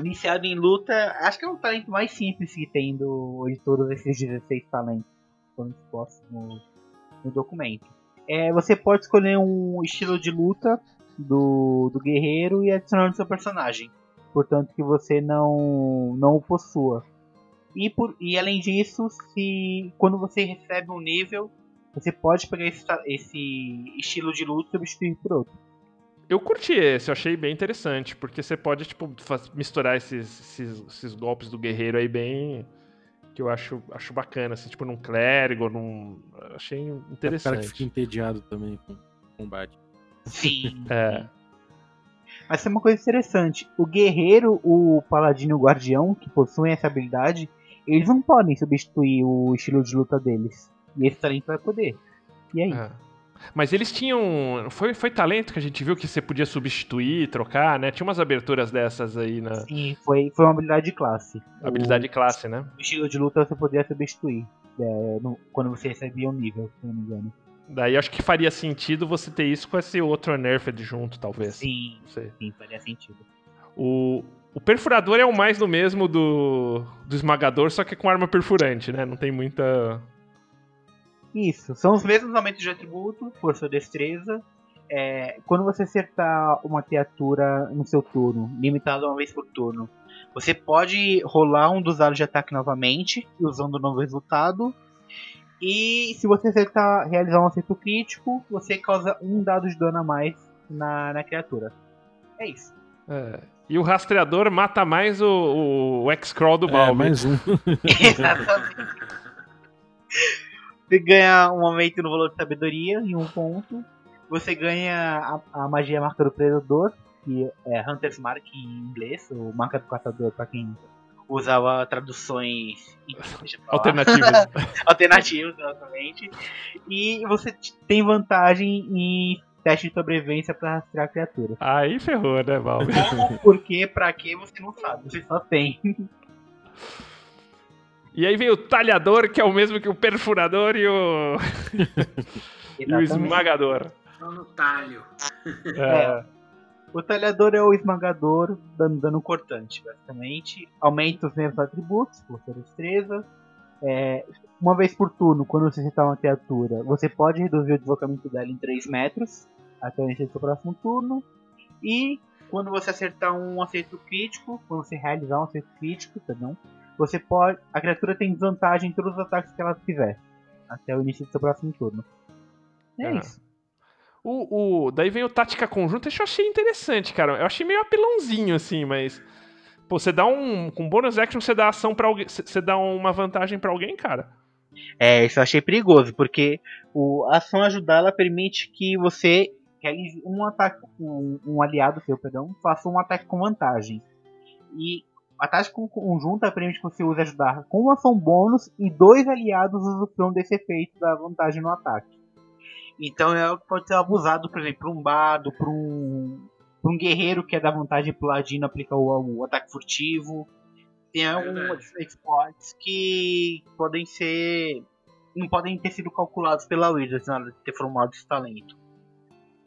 Iniciado em luta, acho que é o talento mais simples que tem do, de todos esses 16 talentos foram expostos no, documento. É, você pode escolher um estilo de luta do, do guerreiro e adicionar no seu personagem. Portanto, que você não, não o possua. E, por, e além disso, se quando você recebe um nível, você pode pegar esse, esse estilo de luta e substituir por outro. Eu curti esse, eu achei bem interessante, porque você pode tipo, misturar esses, esses, esses golpes do guerreiro aí bem, que eu acho, acho bacana, assim, tipo num clérigo, num. Achei interessante. É o cara que fica entediado também com combate. Sim. é. Mas é uma coisa interessante. O guerreiro, o paladino e o guardião, que possuem essa habilidade, eles não podem substituir o estilo de luta deles. E esse talento vai poder. E aí? É. Mas eles tinham. Foi, foi talento que a gente viu que você podia substituir, trocar, né? Tinha umas aberturas dessas aí na. Sim, foi, foi uma habilidade de classe. Habilidade de classe, né? O estilo de luta você podia substituir é, no, quando você recebia um nível, se não me engano. Daí acho que faria sentido você ter isso com esse outro Nerfed junto, talvez. Sim, sim, faria sentido. O, o perfurador é o mais do mesmo do, do esmagador, só que com arma perfurante, né? Não tem muita isso, são os mesmos aumentos de atributo, força ou destreza. É, quando você acertar uma criatura no seu turno, limitado uma vez por turno, você pode rolar um dos dados de ataque novamente, usando o novo resultado. E se você acertar, realizar um acerto crítico, você causa um dado de dano a mais na, na criatura. É isso. É. E o rastreador mata mais o, o X-Crawl do Balbi. É, mais um. Você ganha um aumento no valor de sabedoria em um ponto. você ganha a, a magia marca do predador, que é Hunter's Mark em inglês, ou marca do caçador para quem usava traduções alternativas. alternativas, exatamente. E você tem vantagem em teste de sobrevivência para rastrear criaturas. Aí ferrou, né, Valve? Porque pra que você não sabe, você só tem. E aí vem o talhador, que é o mesmo que o perfurador e o. e o esmagador. No talho. É. O talhador é o esmagador dando dano cortante, basicamente. Aumenta os mesmos atributos, força destreza. É, uma vez por turno, quando você acertar uma criatura, você pode reduzir o deslocamento dela em 3 metros até o início do seu próximo turno. E quando você acertar um acerto crítico, quando você realizar um acerto crítico, perdão, você pode. A criatura tem desvantagem em todos os ataques que ela fizer. Até o início do seu próximo turno. É Ah. isso. O, o- daí vem o tática conjunta, isso eu achei interessante, cara. Eu achei meio apelãozinho, assim, mas. Pô, você dá um. Com bônus action, você dá ação para alguém. Você dá uma vantagem pra alguém, cara. É, isso eu achei perigoso, porque o, a ação ajudar ela permite que você realize um ataque, um, um aliado seu, perdão, faça um ataque com vantagem. E a tática con- conjunta permite que você use ajudar com uma ação bônus e dois aliados usufruam desse efeito da vantagem no ataque. Então é algo que pode ser abusado, por exemplo, por um bardo, por um, um guerreiro que é da vantagem pro ladino aplicar o, o ataque furtivo. Tem alguns esportes que podem ser. não podem ter sido calculados pela Wizards na hora de ter formado esse talento.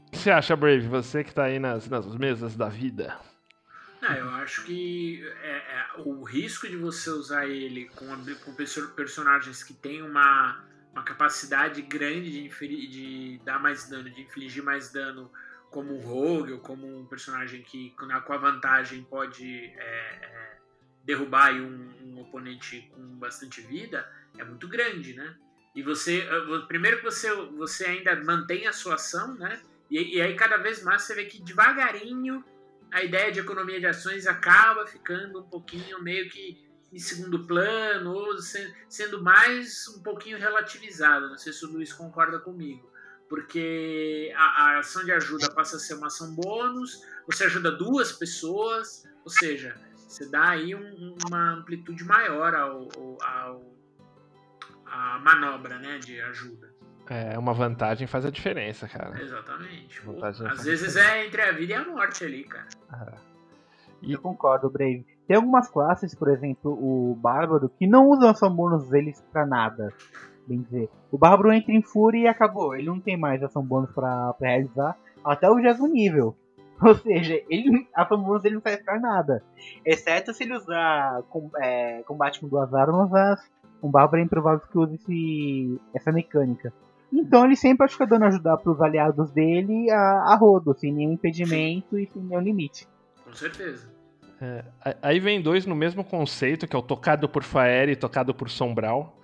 O que você acha, Brave? Você que tá aí nas, nas mesas da vida. Não, eu acho que é, é, o risco de você usar ele com, com perso- personagens que têm uma, uma capacidade grande de, de dar mais dano, de infligir mais dano, como um rogue ou como um personagem que com a, vantagem pode é, é, derrubar um, um oponente com bastante vida, é muito grande, né? E você, eh, primeiro que você, você ainda mantém a sua ação, né? E, e aí cada vez mais você vê que devagarinho a ideia de economia de ações acaba ficando um pouquinho meio que em segundo plano, ou se- sendo mais um pouquinho relativizada. Não sei se o Luiz concorda comigo. Porque a, a ação de ajuda passa a ser uma ação bônus, você ajuda duas pessoas, ou seja, você dá aí um- uma amplitude maior ao, ao, ao- à manobra né, de ajuda. É, uma vantagem faz a diferença, cara. Exatamente. Vantagem às faz vezes é entre a vida e a morte ali, cara. E- Eu concordo, Brave. Tem algumas classes, por exemplo, o Bárbaro, que não usam ação bônus deles pra nada. Bem dizer. O Bárbaro entra em fúria e acabou. Ele não tem mais ação bônus pra, pra realizar até o 20 nível. Ou seja, ele, a ação bônus dele não serve pra nada. Exceto se ele usar com, é, combate com duas armas, mas um Bárbaro é improvável que use esse, essa mecânica. Então ele sempre vai ficar dando ajudar pros aliados dele a, a rodo, sem nenhum impedimento e sem nenhum limite. Com certeza. É, aí vem dois no mesmo conceito, que é o tocado por Faere e tocado por Sombral.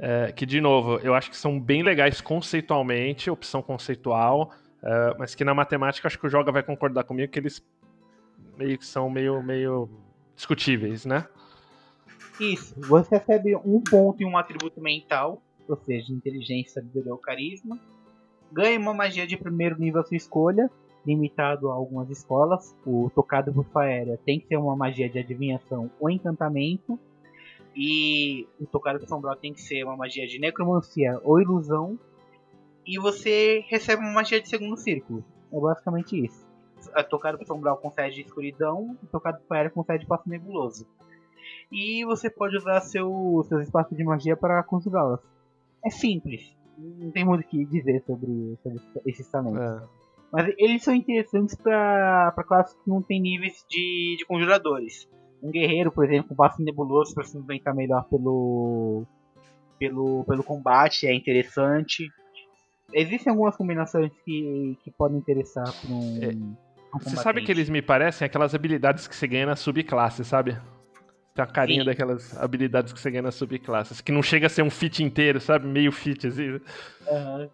é, que, de novo, eu acho que são bem legais conceitualmente, opção conceitual, é, mas que na matemática acho que o Joga vai concordar comigo que eles meio que são meio, meio discutíveis, né? Isso, você recebe um ponto em um atributo mental, ou seja, inteligência, sabedoria ou carisma. Ganha uma magia de primeiro nível à sua escolha, limitado a algumas escolas. O tocado por Faéria tem que ser uma magia de adivinhação ou encantamento. E o tocado por Sombral tem que ser uma magia de necromancia ou ilusão. E você recebe uma magia de segundo círculo. É basicamente isso. A tocado por Sombral concede escuridão, o tocado por Faéria concede passo nebuloso e você pode usar seu, seus espaços de magia para conjugá-las. É simples, não tem muito o que dizer sobre, sobre esses talentos. É. Mas eles são interessantes para classes que não tem níveis de, de conjuradores. Um guerreiro, por exemplo, com passo nebuloso para se movimentar melhor pelo, pelo, pelo combate é interessante. Existem algumas combinações que, que podem interessar para um, É, um Você sabe que eles me parecem aquelas habilidades que você ganha na subclasse, sabe? Tem a carinha Sim. daquelas habilidades que você ganha nas subclasses, que não chega a ser um fit inteiro, sabe? Meio fit, assim.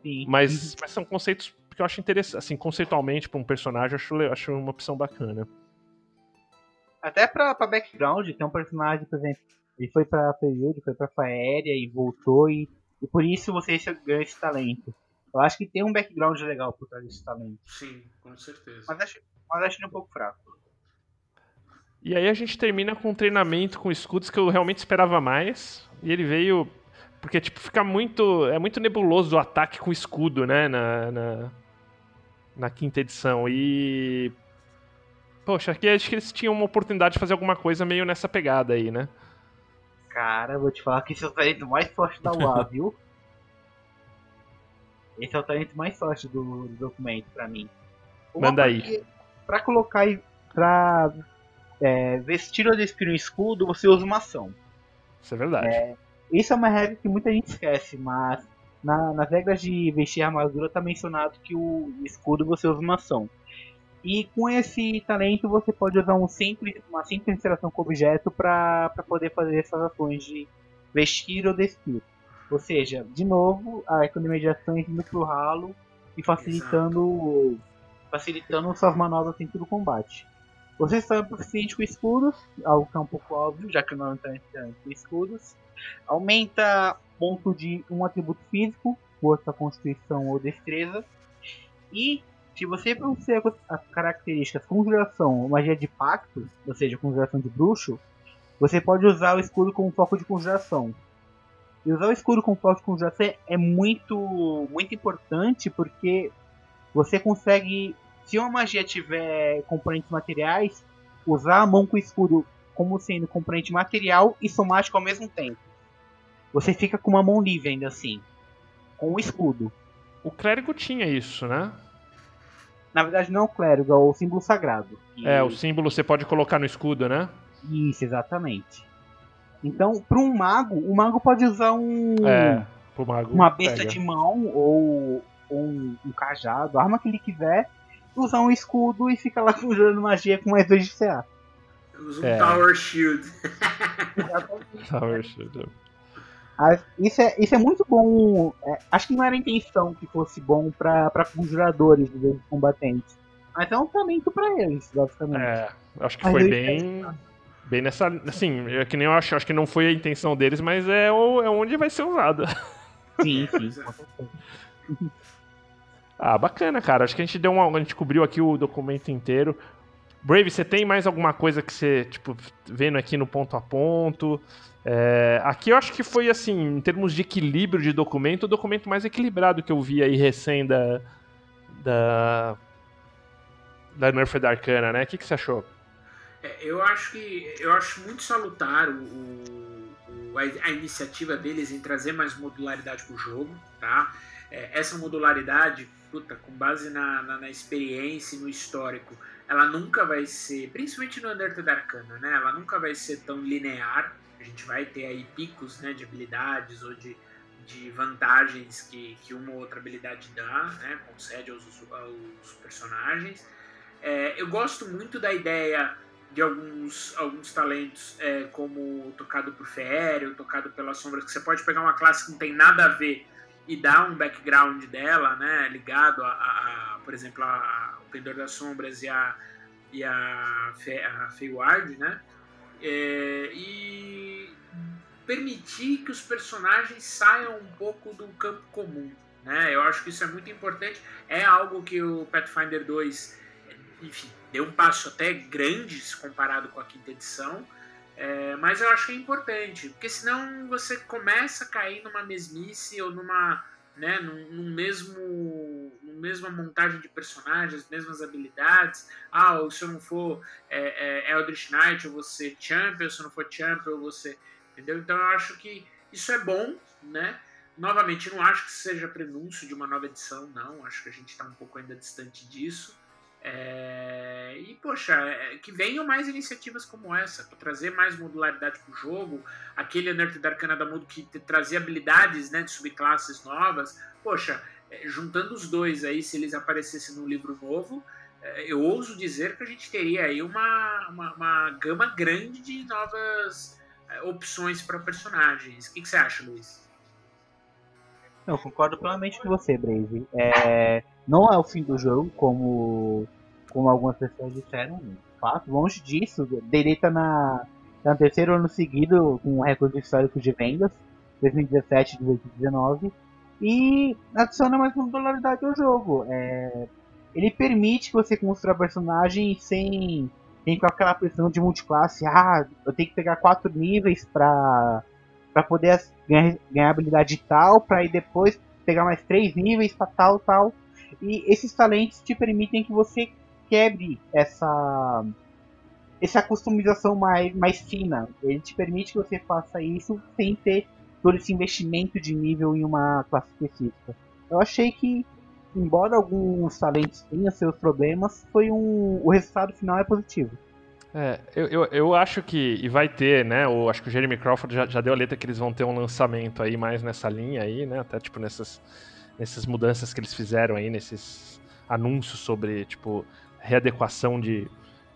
Sim. Mas, mas são conceitos que eu acho interessantes. Assim, conceitualmente, pra um personagem, eu acho, le- acho uma opção bacana. Até pra, pra background, tem um personagem, por exemplo, ele foi pra Period, foi pra Faéria e voltou, e, e por isso você ganha esse talento. Eu acho que tem um background legal por trás desse talento. Sim, com certeza. Mas acho, mas acho ele um pouco fraco. E aí a gente termina com um treinamento com escudos que eu realmente esperava mais. E ele veio. Porque, tipo, fica muito. É muito nebuloso o ataque com escudo, né? Na, na, na quinta edição. E. Poxa, aqui acho que eles tinham uma oportunidade de fazer alguma coisa meio nessa pegada aí, né? Cara, vou te falar que esse é o talento mais forte da UA, viu? Esse é o talento mais forte do, do documento pra mim. Uma Manda aí. Pra colocar e pra é, vestir ou despir um escudo, você usa uma ação. Isso é verdade. Isso é uma regra que muita gente esquece, mas na- nas regras de vestir armadura tá mencionado que o escudo você usa uma ação. E com esse talento você pode usar um simples, uma simples interação com o objeto para poder fazer essas ações de vestir ou despir. Ou seja, de novo, a economia de ações indo pro ralo e facilitando, facilitando suas manobras dentro do combate. Você está proficiente com escudos, algo que é um pouco óbvio, já que o nome está com escudos. Aumenta ponto de um atributo físico, força, constituição ou destreza. E se você pronunciar as características conjuração ou magia de pacto, ou seja, conjuração de bruxo, você pode usar o escudo com foco de conjuração. E usar o escudo com foco de conjuração é muito, muito importante porque você consegue, se uma magia tiver componentes materiais, usar a mão com o escudo como sendo componente material e somático ao mesmo tempo. Você fica com uma mão livre ainda assim, com o escudo. O clérigo tinha isso, né? Na verdade não é o clérigo, é o símbolo sagrado. que- É, o símbolo você pode colocar no escudo, né? Isso, exatamente. Então, para um mago, o mago pode usar um É, pro mago. uma besta pega. de mão ou, ou um, um cajado, a arma que ele quiser, usar um escudo e fica lá conjurando magia com mais dois de CA. Usa um É. Tower Shield. Tower Shield. Ah, Isso é, isso é muito bom. é, acho que não era a intenção que fosse bom para conjuradores de vezes combatentes. Mas é um talento para eles, basicamente. É, acho que Mas foi bem. Bem nessa. Assim, é que nem eu acho, acho que não foi a intenção deles, mas é, o- é onde vai ser usada. Sim, sim. Ah, bacana, cara. Acho que a gente deu uma. A gente cobriu aqui o documento inteiro. Brave, você tem mais alguma coisa que você, tipo, vendo aqui no ponto a ponto? É, aqui eu acho que foi assim, em termos de equilíbrio de documento, o documento mais equilibrado que eu vi aí recém da. Da. Da Nerfed Arcana, né? O que, que você achou? É, eu acho que eu acho muito salutar o, o- a, a iniciativa deles em trazer mais modularidade pro jogo, tá? É, essa modularidade, puta, com base na, na, na experiência e no histórico, ela nunca vai ser, principalmente no Undertale Arcana, né? Ela nunca vai ser tão linear. A gente vai ter aí picos, né, de habilidades ou de, de vantagens que, que uma ou outra habilidade dá, né? Concede aos, aos personagens. É, eu gosto muito da ideia de alguns, alguns talentos, é, como tocado por Fério, tocado pelas sombras, que você pode pegar uma classe que não tem nada a ver e dar um background dela, né, ligado a, a- a, por exemplo, a, o Pendor das Sombras e a, e a, Fe, a né, É, e permitir que os personagens saiam um pouco do campo comum, né, eu acho que isso é muito importante, é algo que o Pathfinder 2 enfim, deu um passo até grande comparado com a quinta edição, é, mas eu acho que é importante, porque senão você começa a cair numa mesmice ou numa, né, num, num mesmo, numa mesma montagem de personagens, mesmas habilidades. Ah, ou se eu não for é, é, Eldritch Knight, eu vou ser Champion, se eu não for Champion, eu vou ser... Entendeu? Então eu acho que isso é bom, né? Novamente, não acho que seja prenúncio de uma nova edição, não. Acho que a gente está um pouco ainda distante disso. É, E, poxa, é, que venham mais iniciativas como essa, para trazer mais modularidade pro jogo. Aquele Unearthed Arcana da Mundo que trazia habilidades né, de subclasses novas. Poxa, é, juntando os dois aí, se eles aparecessem num livro novo, é, eu ouso dizer que a gente teria aí uma, uma, uma gama grande de novas opções para personagens. O que, que você acha, Luiz? Eu concordo plenamente com você, Brave. É, não é o fim do jogo, como, como algumas pessoas disseram. Fato, longe disso. D&D tá na, no terceiro ano seguido com um recorde histórico de vendas, 2017 e 2019. e adiciona mais modularidade ao jogo. É, ele permite que você construa personagem sem, sem com aquela pressão de multiclasse. Ah, eu tenho que pegar quatro níveis pra, pra poder ganhar, ganhar habilidade tal, pra ir depois pegar mais três níveis pra tal, tal. E esses talentos te permitem que você quebre essa essa customização mais, mais fina. Ele te permite que você faça isso sem ter todo esse investimento de nível em uma classe específica. Eu achei que, embora alguns talentos tenham seus problemas, foi um, o resultado final é positivo. É, eu, eu, eu, acho que, e vai ter, né, eu acho que o Jeremy Crawford já, já deu a letra que eles vão ter um lançamento aí mais nessa linha aí, né, até tipo nessas, nessas mudanças que eles fizeram aí, nesses anúncios sobre, tipo, readequação de,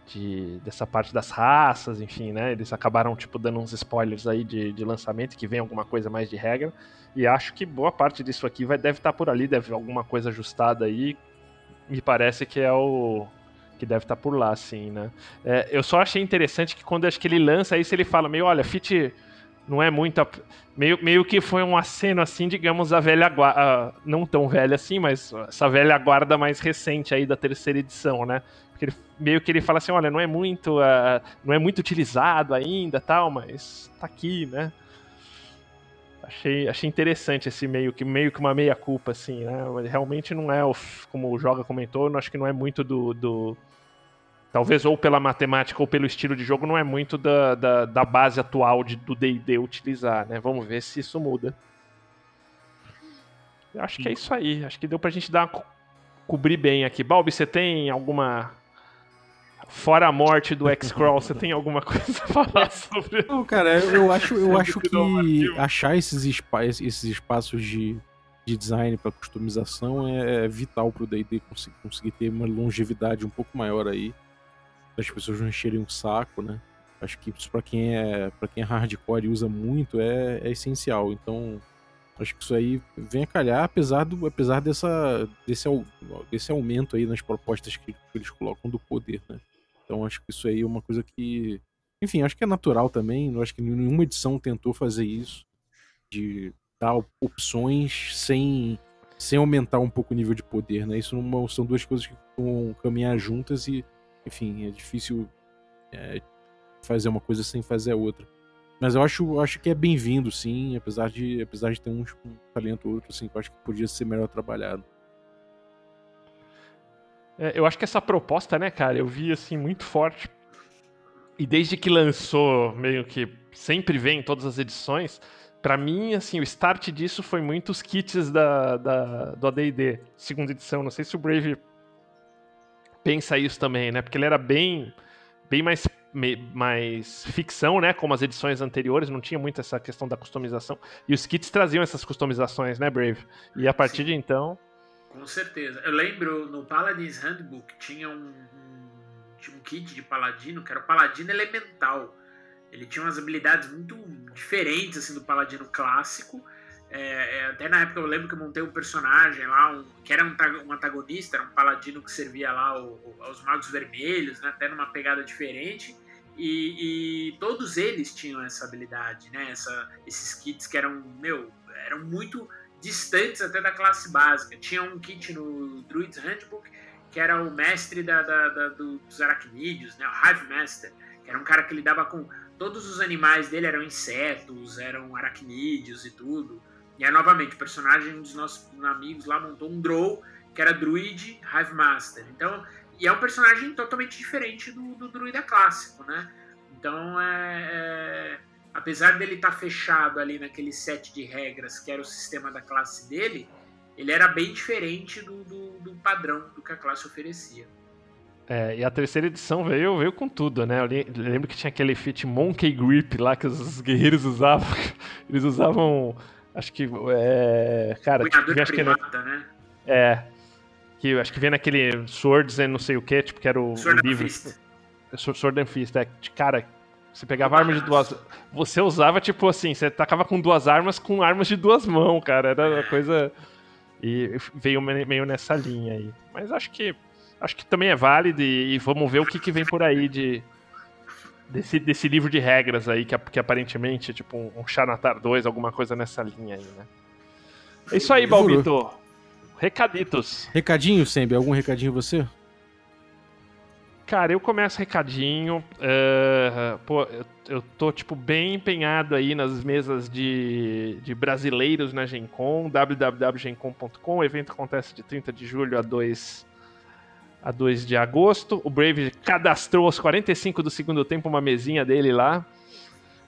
de, dessa parte das raças, enfim, né? Eles acabaram, tipo, dando uns spoilers aí de, de lançamento, que vem alguma coisa mais de regra. E acho que boa parte disso aqui vai, deve estar tá por ali, deve alguma coisa ajustada aí. Me parece que é o. que deve estar tá por lá, sim, né? É, eu só achei interessante que quando acho que ele lança isso, ele fala meio, olha, Fit não é muito. Meio, meio que foi um aceno, assim, digamos, a velha guarda. Não tão velha assim, mas essa velha guarda mais recente aí da terceira edição, né? Porque ele, meio que ele fala assim, olha, não é muito, uh, não é muito utilizado ainda, tal, mas tá aqui, né? Achei, achei interessante esse meio que meio que uma meia culpa assim, né? Realmente não é o, como o Joga comentou, acho que não é muito do, do talvez ou pela matemática ou pelo estilo de jogo, não é muito da, da, da base atual de, do D&D utilizar, né? Vamos ver se isso muda. Eu acho que é isso aí. Acho que deu pra gente dar uma, cobrir bem aqui. Balbi, você tem alguma fora a morte do X-Crawl, você tem alguma coisa a falar sobre? Não, cara, eu acho, eu acho que achar esses, espa esses espaços de, de design para customização é, é vital para o D&D conseguir, conseguir ter uma longevidade um pouco maior aí, as pessoas não encherem o saco, né? Acho que isso para quem é para quem é hardcore e usa muito é, é essencial. Então acho que isso aí vem a calhar, apesar, do, apesar dessa, desse, desse aumento aí nas propostas que, eles colocam do poder, né? Então acho que isso aí é uma coisa que. Enfim, acho que é natural também. Eu acho que nenhuma edição tentou fazer isso. De dar opções sem, sem aumentar um pouco o nível de poder, né? Isso não, são duas coisas que vão caminhar juntas e, enfim, é difícil é, fazer uma coisa sem fazer a outra. Mas eu acho, acho que é bem-vindo, sim, apesar de, apesar de ter um, um talento ou outro, assim, que eu acho que podia ser melhor trabalhado. É, eu acho que essa proposta, né, cara, eu vi assim muito forte. E desde que lançou, meio que sempre vem em todas as edições, para mim, assim, o start disso foi muito os kits da, da, do AD&D, segunda edição. Não sei se o Brave pensa isso também, né? Porque ele era bem, bem mais, mais ficção, né? Como as edições anteriores, não tinha muito essa questão da customização. E os kits traziam essas customizações, né, Brave? E a partir Sim. de então... Com certeza. Eu lembro no Paladin's Handbook tinha um, um, tinha um kit de paladino que era o paladino elemental. Ele tinha umas habilidades muito diferentes assim do paladino clássico. É, é, até na época eu lembro que eu montei um personagem lá, um, que era um, um, antagonista, era um paladino que servia lá o, o, aos magos vermelhos, né, até numa pegada diferente. E, e, todos eles tinham essa habilidade, né? Essa, esses kits que eram, meu, eram muito distantes até da classe básica. Tinha um kit no Druid's Handbook que era o mestre da, da, da, dos aracnídeos, né? o Hive Master, que era um cara que lidava com todos os animais dele eram insetos, eram aracnídeos e tudo. E aí, novamente, o personagem, um dos nossos amigos lá montou um Drow, que era Druid Hive Master. Então, e é um personagem totalmente diferente do, do Druida clássico, né? Então, é, é apesar dele estar tá fechado ali naquele set de regras que era o sistema da classe dele, ele era bem diferente do, do, do padrão do que a classe oferecia. É, e a terceira edição veio, veio com tudo, né? Eu lembro que tinha aquele fit Monkey Grip lá que os guerreiros usavam. Eles usavam. Acho que. É, cara, Cunhador tipo, acho primata, que, né? É. Que acho que vem naquele Swords and não sei o que, tipo, que era o, Sword o livro. Fist. Sword and Fist, é. Cara, você pegava armas de duas. Você usava, tipo assim, você tacava com duas armas com armas de duas mãos, cara. Era uma coisa. E veio meio nessa linha aí. Mas acho que. Acho que também é válido e, e vamos ver o que, que vem por aí de. Desse, desse livro de regras aí, que, que aparentemente é tipo um, um Xanatar 2, alguma coisa nessa linha aí, né? É isso aí. Balbito. Recaditos. Recadinho, Sembi? Algum recadinho você? Cara, eu começo recadinho. eh, pô, eu, eu tô, tipo, bem empenhado aí nas mesas de, de brasileiros na Gen Con, www.gencom.com. O evento acontece de 30 de julho a 2, a 2 de agosto. O Brave cadastrou aos 45 do segundo tempo uma mesinha dele lá.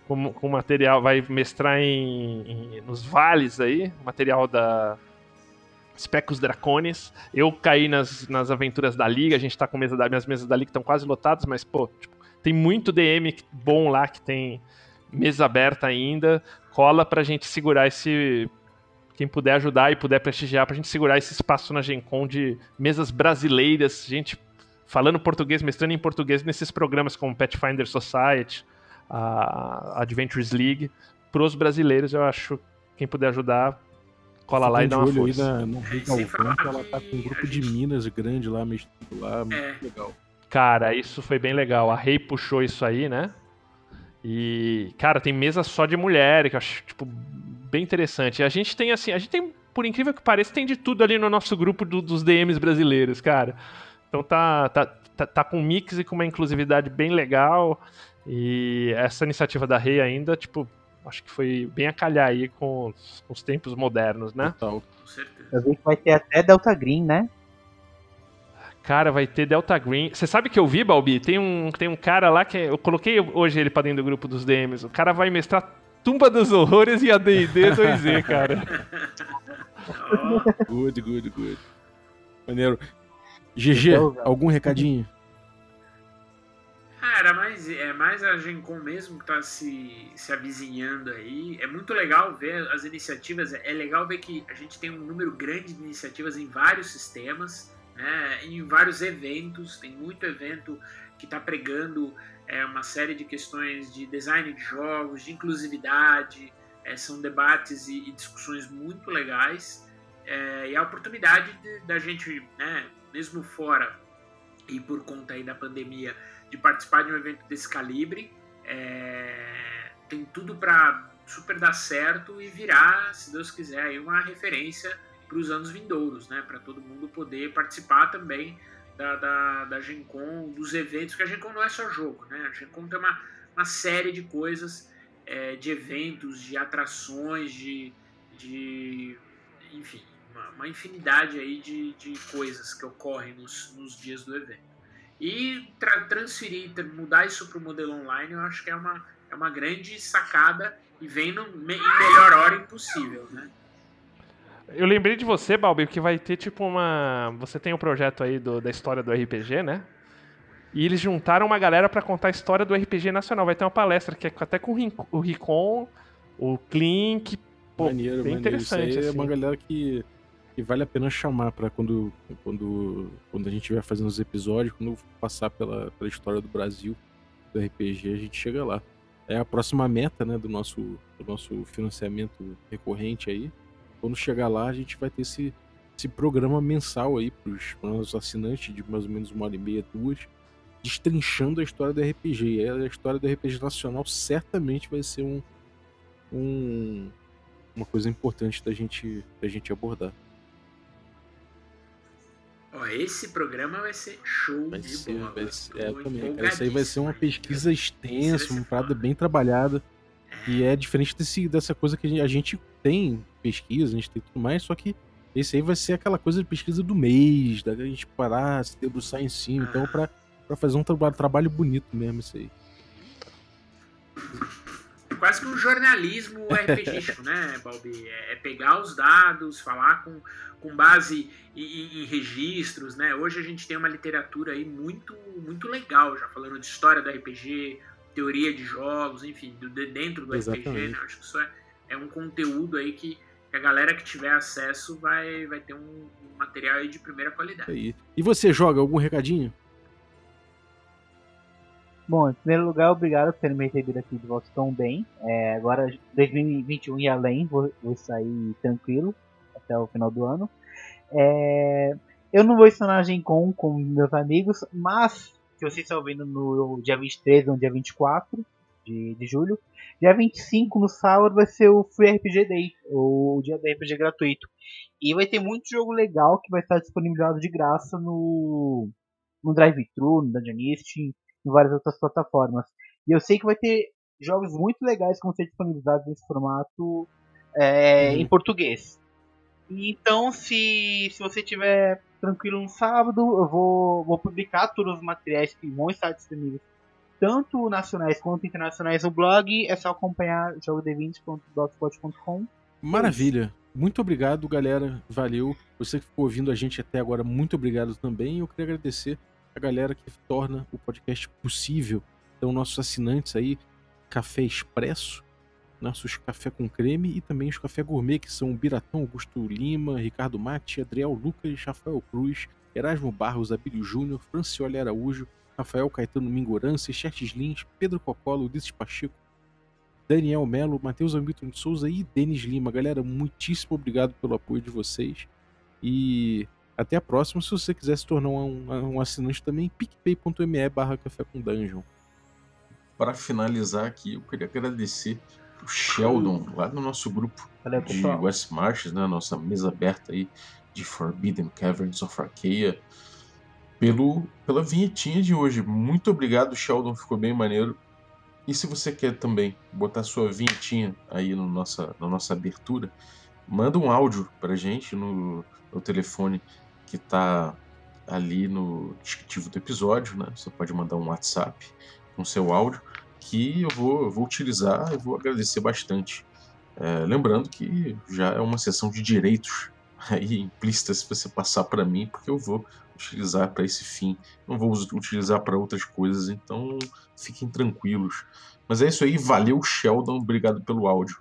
Com, com material, vai mestrar em, em- nos vales aí, material da Specos Dracones. Eu caí nas, nas aventuras da Liga, a gente tá com mesa da, minhas mesas da Liga estão quase lotadas, mas, pô, tipo, tem muito DM bom lá que tem mesa aberta ainda. Cola pra gente segurar esse. Quem puder ajudar e puder prestigiar pra gente segurar esse espaço na Gen Con de mesas brasileiras, gente falando português, mestrando em português nesses programas como Pathfinder Society, a Adventures League. Pros brasileiros, eu acho, quem puder ajudar, cola lá e dá uma olho aí força. na, no É, sem Galvão, que ela tá com um grupo de Minas grande lá, mestrando lá, muito É. legal. Cara, isso foi bem legal. A Rei puxou isso aí, né? E, cara, tem mesa só de mulher, que eu acho, tipo, bem interessante. E a gente tem, assim, a gente tem, por incrível que pareça, tem de tudo ali no nosso grupo do- dos DMs brasileiros, cara. Então tá, tá, tá, tá com um mix e com uma inclusividade bem legal. E essa iniciativa da Rei ainda, tipo, acho que foi bem a calhar aí com os, com os tempos modernos, né? Total. Com certeza. Eu vi que vai ter até Delta Green, né? Cara, vai ter Delta Green. Você sabe que eu vi, Balbi? Tem um, tem um cara lá que eu coloquei hoje ele pra dentro do grupo dos DMs. O cara vai mestrar Tumba dos Horrores e AD&D 2Z, cara. Good, good, good. Maneiro. GG, Então, algum recadinho? Cara, mas é mais a Gen Con mesmo que tá se, se avizinhando aí. É muito legal ver as iniciativas. É legal ver que a gente tem um número grande de iniciativas em vários sistemas, né, em vários eventos. Tem muito evento que está pregando é, uma série de questões de design de jogos, de inclusividade. É, são debates e, e discussões muito legais. É, e a oportunidade de- da gente, né, mesmo fora e por conta aí da pandemia, de participar de um evento desse calibre. É, tem tudo para super dar certo e virar, se Deus quiser, uma referência para os anos vindouros, né? Para todo mundo poder participar também da, da, da Gen Con, dos eventos, que a Gen Con não é só jogo, né? A Gen Con tem uma, uma série de coisas, é, de eventos, de atrações, de, de enfim, uma, uma infinidade aí de, de coisas que ocorrem nos, nos dias do evento. E tra- transferir, tra- mudar isso para o modelo online, eu acho que é uma, é uma grande sacada e vem no, me- melhor hora impossível, né? Eu lembrei de você, Balbi, que vai ter tipo uma. Você tem um projeto aí do- da história do RPG, né? E eles juntaram uma galera pra contar a história do RPG nacional. Vai ter uma palestra que é até com o Ricon, o Clink. Pô, maneiro, bem maneiro. Isso interessante. é assim. uma galera que, que vale a pena chamar pra quando, quando, quando a gente estiver fazendo os episódios, quando passar pela, pela história do Brasil, do RPG, a gente chega lá. É a próxima meta, né, do nosso, do nosso financiamento recorrente aí. Quando chegar lá, a gente vai ter esse, esse programa mensal aí pros, pros assinantes de mais ou menos uma hora e meia, duas, destrinchando a história do RPG. E a história do RPG nacional certamente vai ser um, um, uma coisa importante da gente, da gente abordar. Ó, esse programa vai ser show Vai de ser, bola. vai ser, é, também, cara, isso aí vai ser uma pesquisa extensa, Isso vai uma parada bem trabalhada. E é diferente desse, dessa coisa que a gente tem pesquisa, a gente tem tudo mais, só que esse aí vai ser aquela coisa de pesquisa do mês, da gente parar, se debruçar em cima. Então, pra, pra fazer um traba- trabalho bonito mesmo, isso aí. Quase que um jornalismo RPGístico, né, Balbi? É é pegar os dados, falar com, com base em, em- registros, né? Hoje a gente tem uma literatura aí muito, muito legal, já falando de história do RPG, teoria de jogos, enfim, do, de dentro do RPG, Exatamente. né? Acho que isso é, é um conteúdo aí que a galera que tiver acesso vai, vai ter um, um material aí de primeira qualidade. aí. E você joga algum recadinho? Bom, em primeiro lugar, obrigado por terem me recebido aqui de volta tão bem. É, agora, 2021 e além, vou, vou sair tranquilo até o final do ano. É, eu não vou estar na Gen Con com meus amigos, mas se vocês estão vendo no dia 23 ou no dia 24, de, de julho. Dia 25, no sábado, vai ser o Free RPG Day, o dia do RPG gratuito. E vai ter muito jogo legal que vai estar disponibilizado de graça no, no Drive-Thru, no Dungeonist, em várias outras plataformas. E eu sei que vai ter jogos muito legais que vão ser disponibilizados nesse formato é, Uhum. em português. Então, se, se você tiver tranquilo no sábado, eu vou, vou publicar todos os materiais que vão estar disponíveis, tanto nacionais quanto internacionais no blog. É só acompanhar jogoD20.blogspot.com. Maravilha. Muito obrigado, galera. Valeu. Você que ficou ouvindo a gente até agora, muito obrigado também. Eu queria agradecer a galera que torna o podcast possível. Então, nossos assinantes aí, Café Expresso, nossos Café com Creme e também os Café Gourmet, que são o Biratão Augusto Lima, Ricardo Mate, Adriel Lucas, Rafael Cruz, Erasmo Barros, Abílio Júnior, Francioli Araújo, Rafael Caetano Mingorança, Xerxes Lins, Pedro Coppola, Ulisses Pacheco, Daniel Melo, Matheus Hamilton de Souza e Denis Lima. Galera, muitíssimo obrigado pelo apoio de vocês. E até a próxima. Se você quiser se tornar um, um assinante também, picpay.me barra café com dungeon. Para finalizar aqui, eu queria agradecer o Sheldon, lá no nosso grupo Valeu, de. West Marches, né, nossa mesa aberta aí de Forbidden Caverns of Arcaea, pelo, pela vinhetinha de hoje. Muito obrigado, Sheldon, ficou bem maneiro. E se você quer também botar sua vinhetinha aí no nossa, na nossa abertura, manda um áudio pra gente no, no telefone que tá ali no descritivo do episódio, né? Você pode mandar um WhatsApp com seu áudio que eu vou, eu vou utilizar e vou agradecer bastante. É, lembrando que já é uma sessão de direitos aí implícita se você passar para mim, porque eu vou utilizar para esse fim. Não vou utilizar para outras coisas, então fiquem tranquilos. Mas é isso aí, valeu Sheldon, obrigado pelo áudio.